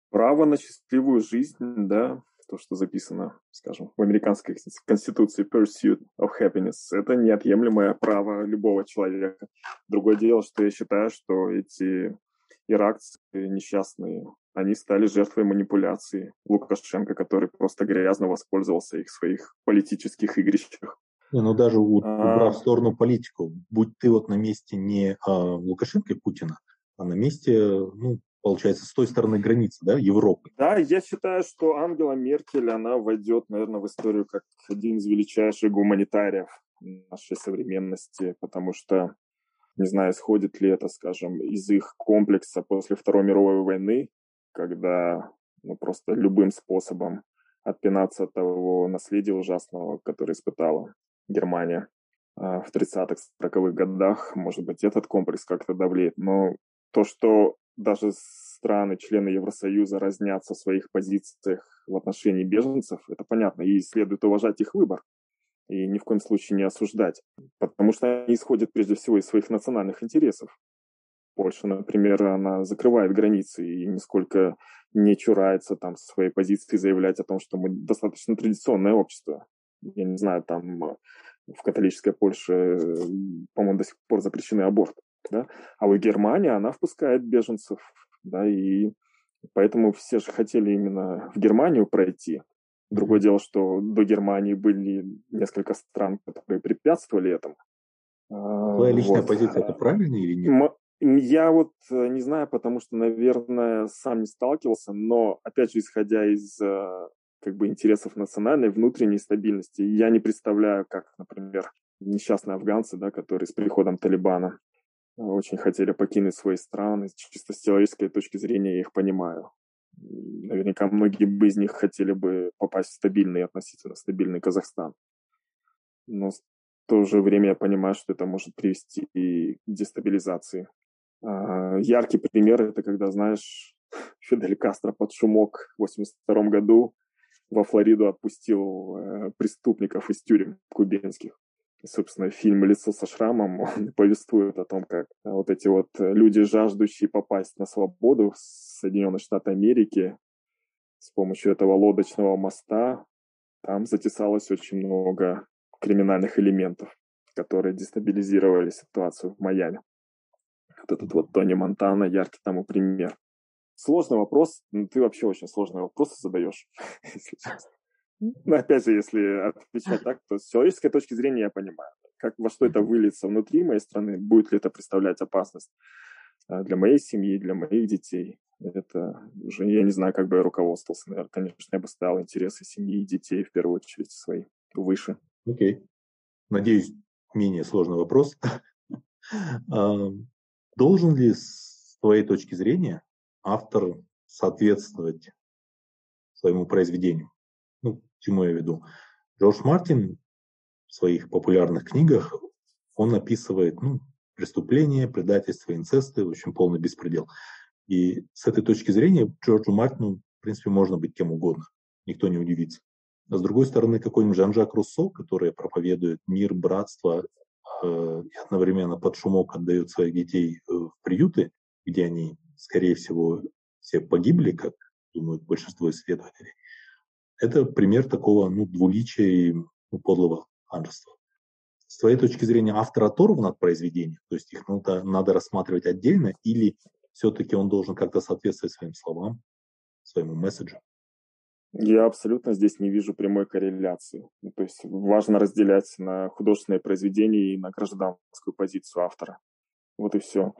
Право на счастливую жизнь, да, то, что записано, скажем, в американской конституции pursuit of happiness, это неотъемлемое право любого человека. Другое дело, что я считаю, что эти иракцы несчастные, они стали жертвой манипуляции Лукашенко, который просто грязно воспользовался их в своих политических игрищах. Не, ну даже вот, а. убрав в сторону политику, будь ты вот на месте не а, Лукашенко и Путина, а на месте ну, получается, с той стороны границы, да, Европы. Да, я считаю, что Ангела Меркель, она войдет, наверное, в историю как один из величайших гуманитариев нашей современности, потому что, не знаю, исходит ли это, скажем, из их комплекса после Второй мировой войны, когда ну, просто любым способом отпинаться от того наследия ужасного, которое испытала Германия а, в 30-х, 40-х годах. Может быть, этот комплекс как-то давлеет. Но то, что даже страны, члены Евросоюза разнятся в своих позициях в отношении беженцев, это понятно, и следует уважать их выбор и ни в коем случае не осуждать, потому что они исходят прежде всего из своих национальных интересов. Польша, например, она закрывает границы и нисколько не чурается там своей позиции заявлять о том, что мы достаточно традиционное общество. Я не знаю, там в католической Польше, по-моему, до сих пор запрещены аборты. Да? А вот Германия, она впускает беженцев, да, и поэтому все же хотели именно в Германию пройти. Другое дело, что до Германии были несколько стран, которые препятствовали этому. Твоя личная вот. позиция, это правильно или нет? Я вот э, не знаю, потому что, наверное, сам не сталкивался, но, опять же, исходя из э, как бы интересов национальной, внутренней стабильности, я не представляю, как, например, несчастные афганцы, да, которые с приходом Талибана очень хотели покинуть свои страны. Чисто с человеческой точки зрения я их понимаю. Наверняка многие бы из них хотели бы попасть в стабильный, относительно стабильный Казахстан. Но в то же время я понимаю, что это может привести и к дестабилизации. А, яркий пример – это когда, знаешь, [laughs] Фидель Кастро под шумок в 1982 году во Флориду отпустил э, преступников из тюрем кубинских собственно, фильм «Лицо со шрамом» [laughs] он повествует о том, как вот эти вот люди, жаждущие попасть на свободу в Соединенные Штаты Америки с помощью этого лодочного моста, там затесалось очень много криминальных элементов, которые дестабилизировали ситуацию в Майами. Вот этот вот Тони Монтана яркий тому пример. Сложный вопрос, ты вообще очень сложные вопросы задаешь, [laughs] если честно. Но опять же, если отвечать так, то с человеческой точки зрения я понимаю, как, во что это выльется внутри моей страны, будет ли это представлять опасность э, для моей семьи, для моих детей. Это уже я не знаю, как бы я руководствовался. Наверное, конечно, я бы ставил интересы семьи и детей в первую очередь свои выше. Окей. Okay. надеюсь, менее сложный вопрос. [laughs] Должен ли, с твоей точки зрения, автор соответствовать своему произведению? К чему я веду? Джордж Мартин в своих популярных книгах, он описывает ну, преступления, предательство, инцесты, в общем, полный беспредел. И с этой точки зрения Джорджу Мартину, в принципе, можно быть кем угодно. Никто не удивится. А с другой стороны, какой-нибудь Жан-Жак Руссо, который проповедует мир, братство э, и одновременно под шумок отдает своих детей э, в приюты, где они, скорее всего, все погибли, как думают большинство исследователей. Это пример такого ну, двуличия и ну, подлого ханжества. С твоей точки зрения, автор оторван от произведения, то есть их надо, надо рассматривать отдельно, или все-таки он должен как-то соответствовать своим словам, своему месседжу? Я абсолютно здесь не вижу прямой корреляции. Ну, то есть важно разделять на художественное произведение и на гражданскую позицию автора. Вот и все.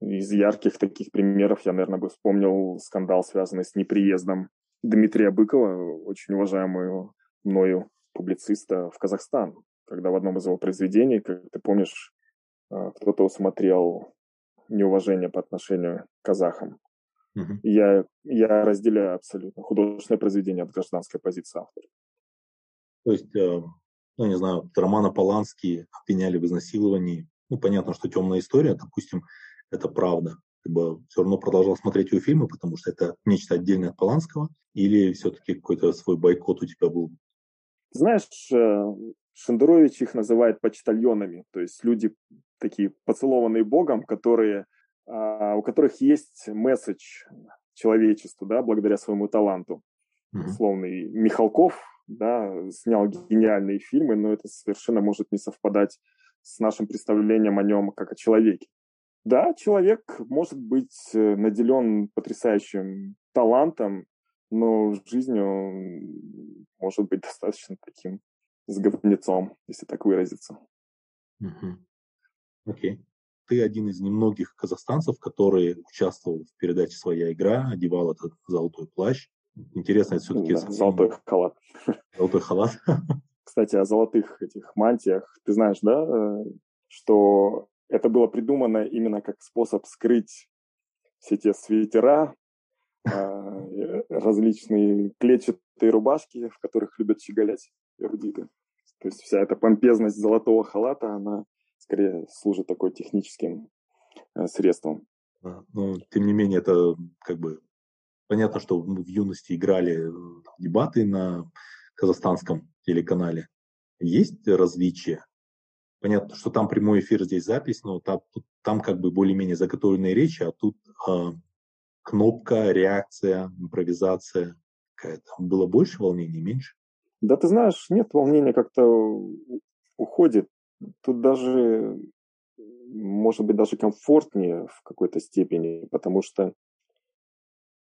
Из ярких таких примеров я, наверное, бы вспомнил скандал, связанный с неприездом Дмитрия Быкова, очень уважаемого мною публициста в Казахстан, когда в одном из его произведений, как ты помнишь, а, кто-то усмотрел неуважение по отношению к казахам. Угу. Я, я разделяю абсолютно художественное произведение от гражданской позиции автора. То есть, э, ну, не знаю, Романа Полански обвиняли в изнасиловании. Ну, понятно, что темная история, допустим, это правда. Ты бы все равно продолжал смотреть его фильмы, потому что это нечто отдельное от Поланского, или все-таки какой-то свой бойкот у тебя был? Знаешь, э, Шендерович их называет почтальонами, то есть люди такие поцелованные Богом, которые а, у которых есть месседж человечеству, да, благодаря своему таланту. Mm-hmm. Условный Михалков, да, снял гениальные фильмы, но это совершенно может не совпадать с нашим представлением о нем как о человеке. Да, человек может быть э, наделен потрясающим талантом, но в жизни он может быть достаточно таким с говнецом, если так выразиться. Окей. Mm-hmm. Okay ты один из немногих казахстанцев, который участвовал в передаче «Своя игра», одевал этот золотой плащ. Интересно, это все-таки... Да, золотой халат. Золотой халат. Кстати, о золотых этих мантиях. Ты знаешь, да, э, что это было придумано именно как способ скрыть все те свитера, э, различные клетчатые рубашки, в которых любят щеголять эрудиты. То есть вся эта помпезность золотого халата, она скорее служит такой техническим э, средством. Но, ну, тем не менее, это как бы понятно, что мы в юности играли э, дебаты на казахстанском телеканале. Есть различия? Понятно, что там прямой эфир, здесь запись, но там, там как бы более-менее заготовленные речи, а тут э, кнопка, реакция, импровизация какая-то. Было больше волнений, меньше? Да ты знаешь, нет, волнения как-то уходит тут даже, может быть, даже комфортнее в какой-то степени, потому что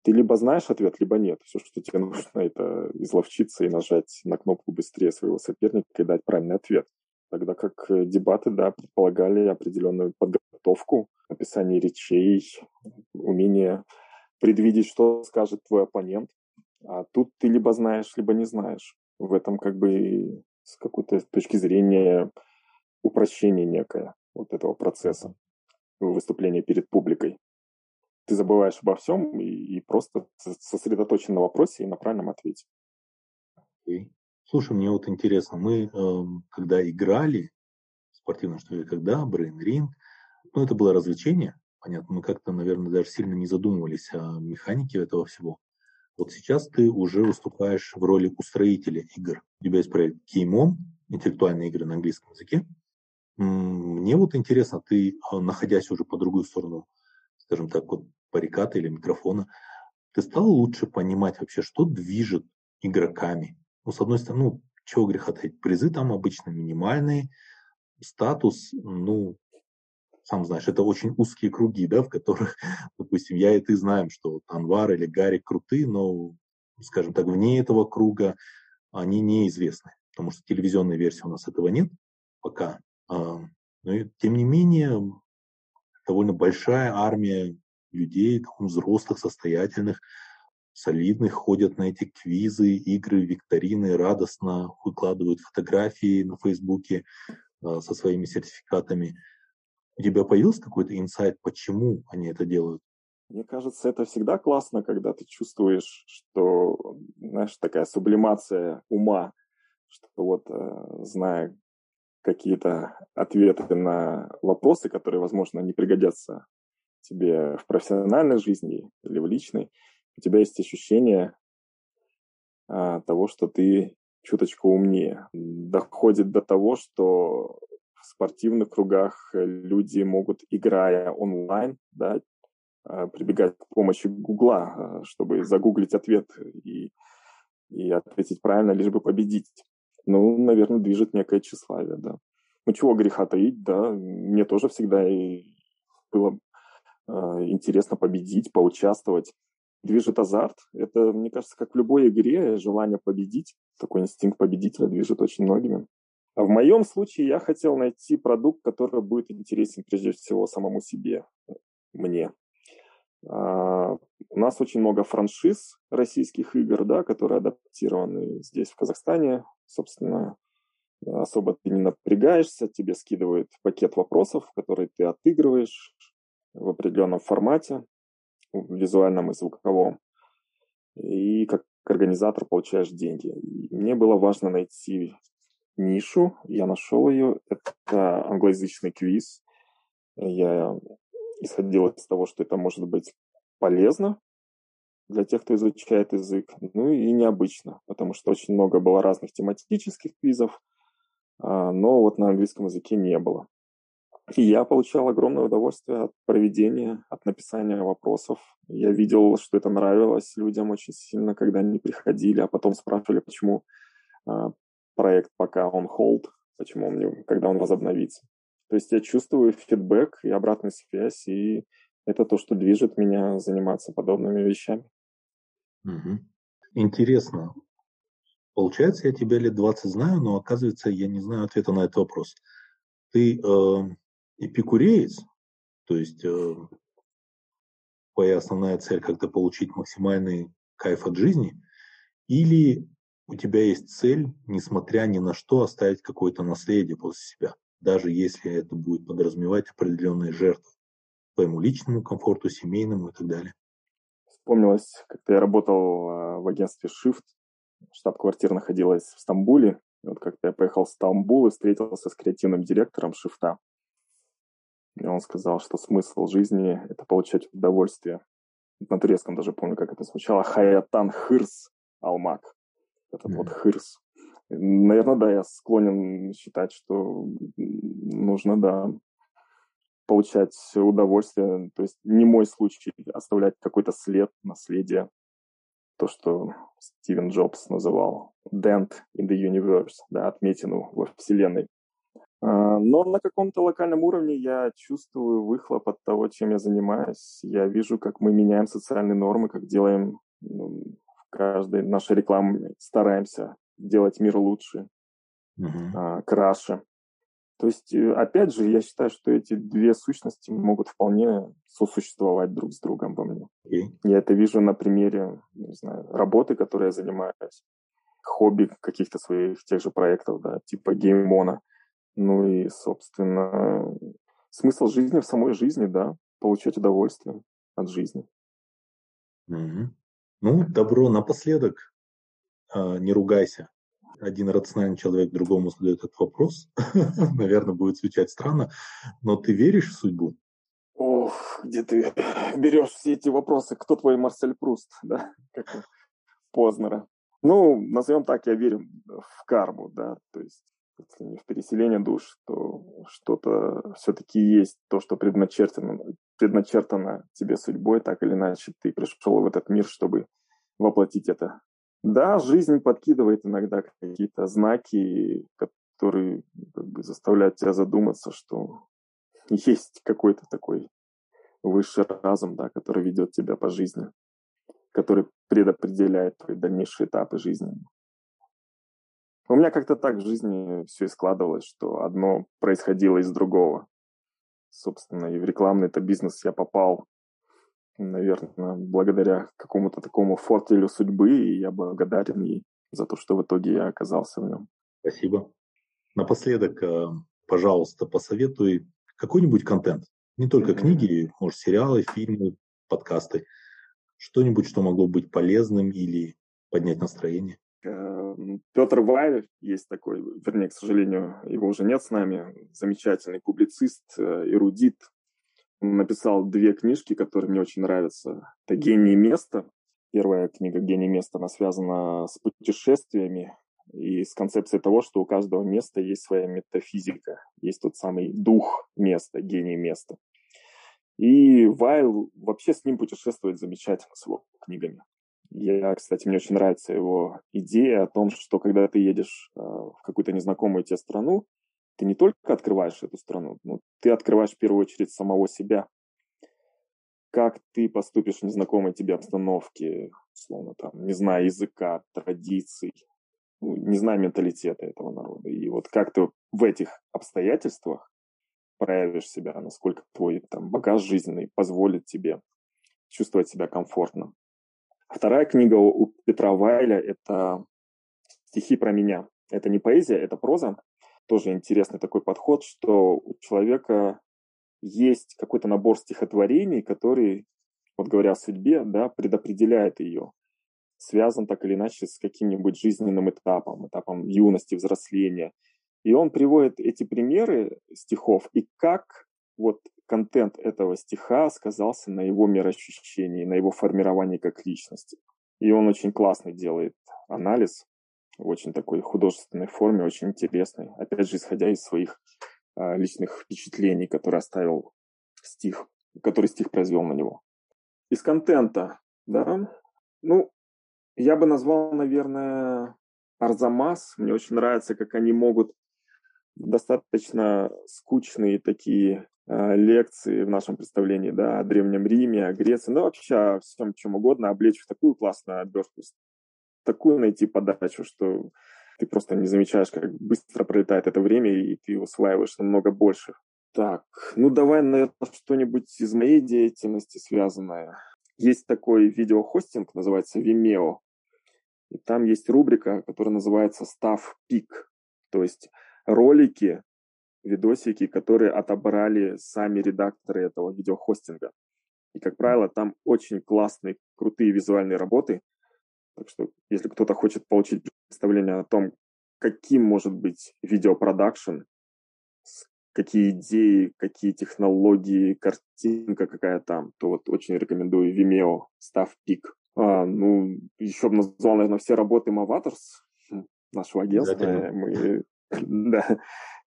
ты либо знаешь ответ, либо нет. Все, что тебе нужно, это изловчиться и нажать на кнопку быстрее своего соперника и дать правильный ответ. Тогда как э, дебаты, да, предполагали определенную подготовку, написание речей, умение предвидеть, что скажет твой оппонент. А тут ты либо знаешь, либо не знаешь. В этом как бы с какой-то точки зрения упрощение некое вот этого процесса выступления перед публикой. Ты забываешь обо всем и, и просто сосредоточен на вопросе и на правильном ответе. Okay. Слушай, мне вот интересно, мы э, когда играли в спортивном что когда, Брейн Ринг, ну это было развлечение, понятно, мы как-то, наверное, даже сильно не задумывались о механике этого всего. Вот сейчас ты уже выступаешь в роли устроителя игр. У тебя есть проект On, интеллектуальные игры на английском языке. Мне вот интересно, ты, а, находясь уже по другую сторону, скажем так, вот баррикады или микрофона, ты стал лучше понимать вообще, что движет игроками? Ну, с одной стороны, ну, чего греха таить, призы там обычно минимальные, статус, ну, сам знаешь, это очень узкие круги, да, в которых, [laughs] допустим, я и ты знаем, что Анвар или Гарри крутые, но, скажем так, вне этого круга они неизвестны, потому что телевизионной версии у нас этого нет пока. А, но тем не менее, довольно большая армия людей, взрослых, состоятельных, солидных, ходят на эти квизы, игры, викторины, радостно выкладывают фотографии на Фейсбуке э, со своими сертификатами. У тебя появился какой-то инсайт, почему они это делают? Мне кажется, это всегда классно, когда ты чувствуешь, что, знаешь, такая сублимация ума, что вот, э, зная какие-то ответы на вопросы, которые, возможно, не пригодятся тебе в профессиональной жизни или в личной, у тебя есть ощущение а, того, что ты чуточку умнее. Доходит до того, что в спортивных кругах люди могут, играя онлайн, да, а, прибегать к помощи Гугла, а, чтобы загуглить ответ и, и ответить правильно, лишь бы победить. Ну, наверное, движет некое тщеславие, да. Ну, чего греха таить, да. Мне тоже всегда было э, интересно победить, поучаствовать движет азарт. Это, мне кажется, как в любой игре, желание победить, такой инстинкт победителя движет очень многими. А в моем случае я хотел найти продукт, который будет интересен прежде всего самому себе, мне. А, у нас очень много франшиз российских игр, да, которые адаптированы здесь, в Казахстане. Собственно, особо ты не напрягаешься, тебе скидывают пакет вопросов, которые ты отыгрываешь в определенном формате визуальном и звуковом. И как организатор получаешь деньги. И мне было важно найти нишу, я нашел ее. Это англоязычный квиз. Я исходил из того, что это может быть полезно для тех, кто изучает язык, ну и необычно, потому что очень много было разных тематических квизов, а, но вот на английском языке не было. Я получал огромное удовольствие от проведения, от написания вопросов. Я видел, что это нравилось людям очень сильно, когда они приходили, а потом спрашивали, почему э, проект пока он hold, почему он не, когда он возобновится. То есть я чувствую фидбэк и обратную связь, и это то, что движет меня заниматься подобными вещами. Угу. Интересно. Получается, я тебя лет 20 знаю, но оказывается, я не знаю ответа на этот вопрос. Ты э, эпикуреец, то есть э, твоя основная цель как-то получить максимальный кайф от жизни, или у тебя есть цель, несмотря ни на что, оставить какое-то наследие после себя, даже если это будет подразумевать определенные жертвы твоему личному комфорту, семейному и так далее. Вспомнилось, как я работал э, в агентстве Shift, штаб-квартира находилась в Стамбуле. Вот как-то я поехал в Стамбул и встретился с креативным директором Шифта. И он сказал, что смысл жизни – это получать удовольствие. На турецком даже помню, как это звучало. Хаятан хырс алмак. Этот mm-hmm. вот хырс. Наверное, да, я склонен считать, что нужно, да, получать удовольствие. То есть не мой случай оставлять какой-то след, наследие. То, что Стивен Джобс называл dent in the universe, да, отметину во Вселенной. А, но на каком-то локальном уровне я чувствую выхлоп от того, чем я занимаюсь. Я вижу, как мы меняем социальные нормы, как делаем ну, в каждой нашей рекламе, стараемся делать мир лучше, uh-huh. краше. То есть, э, опять же, я считаю, что эти две сущности могут вполне сосуществовать друг с другом во мне. Okay. Я это вижу на примере, не знаю, работы, которой я занимаюсь, хобби каких-то своих тех же проектов, да, типа геймона. Ну и, собственно, смысл жизни в самой жизни, да, получать удовольствие от жизни. Mm-hmm. Ну, добро напоследок. А, не ругайся. Один рациональный человек другому задает этот вопрос. [laughs] Наверное, будет звучать странно, но ты веришь в судьбу? Ох, где ты [laughs] берешь все эти вопросы? Кто твой Марсель Пруст, [laughs] да? Как Познера. Ну, назовем так, я верю в карму, да, то есть не в переселение душ, то что-то все-таки есть, то, что предначертано, предначертано тебе судьбой, так или иначе ты пришел в этот мир, чтобы воплотить это. Да, жизнь подкидывает иногда какие-то знаки, которые как бы, заставляют тебя задуматься, что есть какой-то такой высший разум, да, который ведет тебя по жизни, который предопределяет твои дальнейшие этапы жизни. У меня как-то так в жизни все и складывалось, что одно происходило из другого. Собственно, и в рекламный это бизнес я попал наверное, благодаря какому-то такому фортелю судьбы, и я благодарен ей за то, что в итоге я оказался в нем. Спасибо. Напоследок, э, пожалуйста, посоветуй какой-нибудь контент. Не только mm-hmm. книги, может, сериалы, фильмы, подкасты. Что-нибудь, что могло быть полезным или поднять настроение. Эм, Петр Вайль есть такой, вернее, к сожалению, его уже нет с нами, замечательный публицист, э, эрудит. Он написал две книжки, которые мне очень нравятся. Это «Гений места». Первая книга «Гений места», она связана с путешествиями и с концепцией того, что у каждого места есть своя метафизика, есть тот самый дух места, гений места. И Вайл вообще с ним путешествует замечательно с его книгами. Я, кстати, мне очень нравится его идея о том, что когда ты едешь э, в какую-то незнакомую тебе страну, ты не только открываешь эту страну, но ты открываешь в первую очередь самого себя. Как ты поступишь в незнакомой тебе обстановке, словно там, не зная языка, традиций, ну, не зная менталитета этого народа. И вот как ты в этих обстоятельствах проявишь себя, насколько твой там, багаж жизненный позволит тебе чувствовать себя комфортно. Вторая книга у Петра Вайля – это «Стихи про меня». Это не поэзия, это проза. Тоже интересный такой подход, что у человека есть какой-то набор стихотворений, который, вот говоря о судьбе, да, предопределяет ее. Связан так или иначе с каким-нибудь жизненным этапом, этапом юности, взросления. И он приводит эти примеры стихов и как вот контент этого стиха сказался на его мироощущении, на его формировании как личности. И он очень классный делает анализ в очень такой художественной форме, очень интересный. Опять же, исходя из своих а, личных впечатлений, которые оставил стих, который стих произвел на него. Из контента, да, ну, я бы назвал, наверное, Арзамас. Мне очень нравится, как они могут достаточно скучные такие э, лекции в нашем представлении да, о Древнем Риме, о Греции, ну вообще о всем чем угодно, облечь в такую классную обертку, такую найти подачу, что ты просто не замечаешь, как быстро пролетает это время, и ты усваиваешь намного больше. Так, ну давай, наверное, что-нибудь из моей деятельности связанное. Есть такой видеохостинг, называется Vimeo. И там есть рубрика, которая называется Staff Peak. То есть ролики, видосики, которые отобрали сами редакторы этого видеохостинга. И, как правило, там очень классные, крутые визуальные работы. Так что, если кто-то хочет получить представление о том, каким может быть видеопродакшн, какие идеи, какие технологии, картинка какая там, то вот очень рекомендую Vimeo, Staff Peak. А, ну, еще бы назвал, наверное, все работы Mavatters, хм, нашего агентства. Мы [laughs] Да,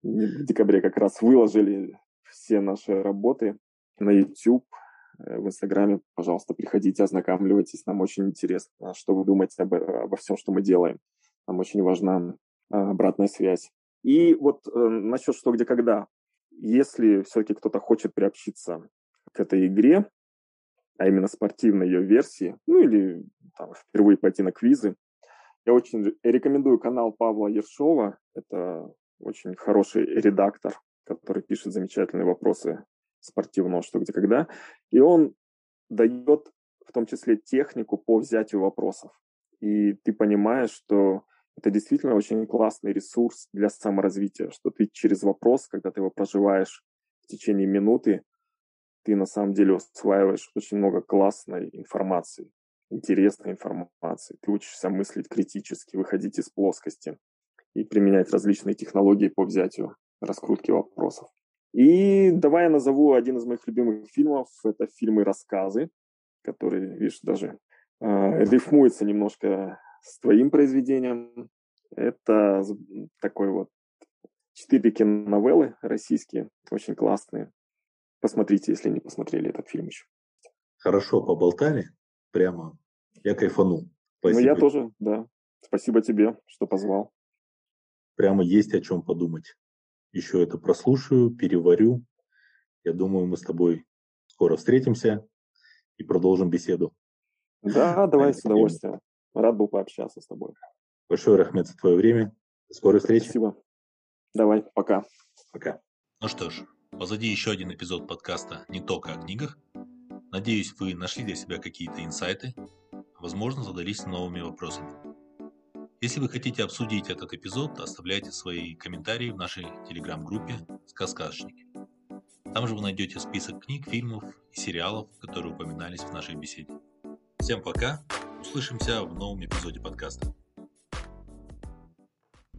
в декабре как раз выложили все наши работы на YouTube, э, в Инстаграме. Пожалуйста, приходите, ознакомливайтесь. Нам очень интересно, что вы думаете об, обо всем, что мы делаем. Нам очень важна а, обратная связь. И вот э, насчет что, где, когда. Если все-таки кто-то хочет приобщиться к этой игре, а именно спортивной ее версии, ну или там, впервые пойти на квизы, я очень рекомендую канал Павла Ершова. Это очень хороший редактор, который пишет замечательные вопросы спортивного «Что, где, когда». И он дает в том числе технику по взятию вопросов. И ты понимаешь, что это действительно очень классный ресурс для саморазвития, что ты через вопрос, когда ты его проживаешь в течение минуты, ты на самом деле усваиваешь очень много классной информации интересной информации. Ты учишься мыслить критически, выходить из плоскости и применять различные технологии по взятию раскрутки вопросов. И давай я назову один из моих любимых фильмов. Это фильмы-рассказы, которые, видишь, даже э, рифмуется немножко с твоим произведением. Это такой вот четыре киноновеллы российские, очень классные. Посмотрите, если не посмотрели этот фильм еще. Хорошо поболтали прямо я кайфанул. Спасибо. Ну, я тоже, да. Спасибо тебе, что позвал. Прямо есть о чем подумать. Еще это прослушаю, переварю. Я думаю, мы с тобой скоро встретимся и продолжим беседу. Да, давай с удовольствием. Рад был пообщаться с тобой. Большое, Рахмет, за твое время. До скорой встречи. Спасибо. Давай, пока. Пока. Ну что ж, позади еще один эпизод подкаста «Не только о книгах». Надеюсь, вы нашли для себя какие-то инсайты, возможно, задались новыми вопросами. Если вы хотите обсудить этот эпизод, оставляйте свои комментарии в нашей телеграм-группе «Сказкашники». Там же вы найдете список книг, фильмов и сериалов, которые упоминались в нашей беседе. Всем пока, услышимся в новом эпизоде подкаста.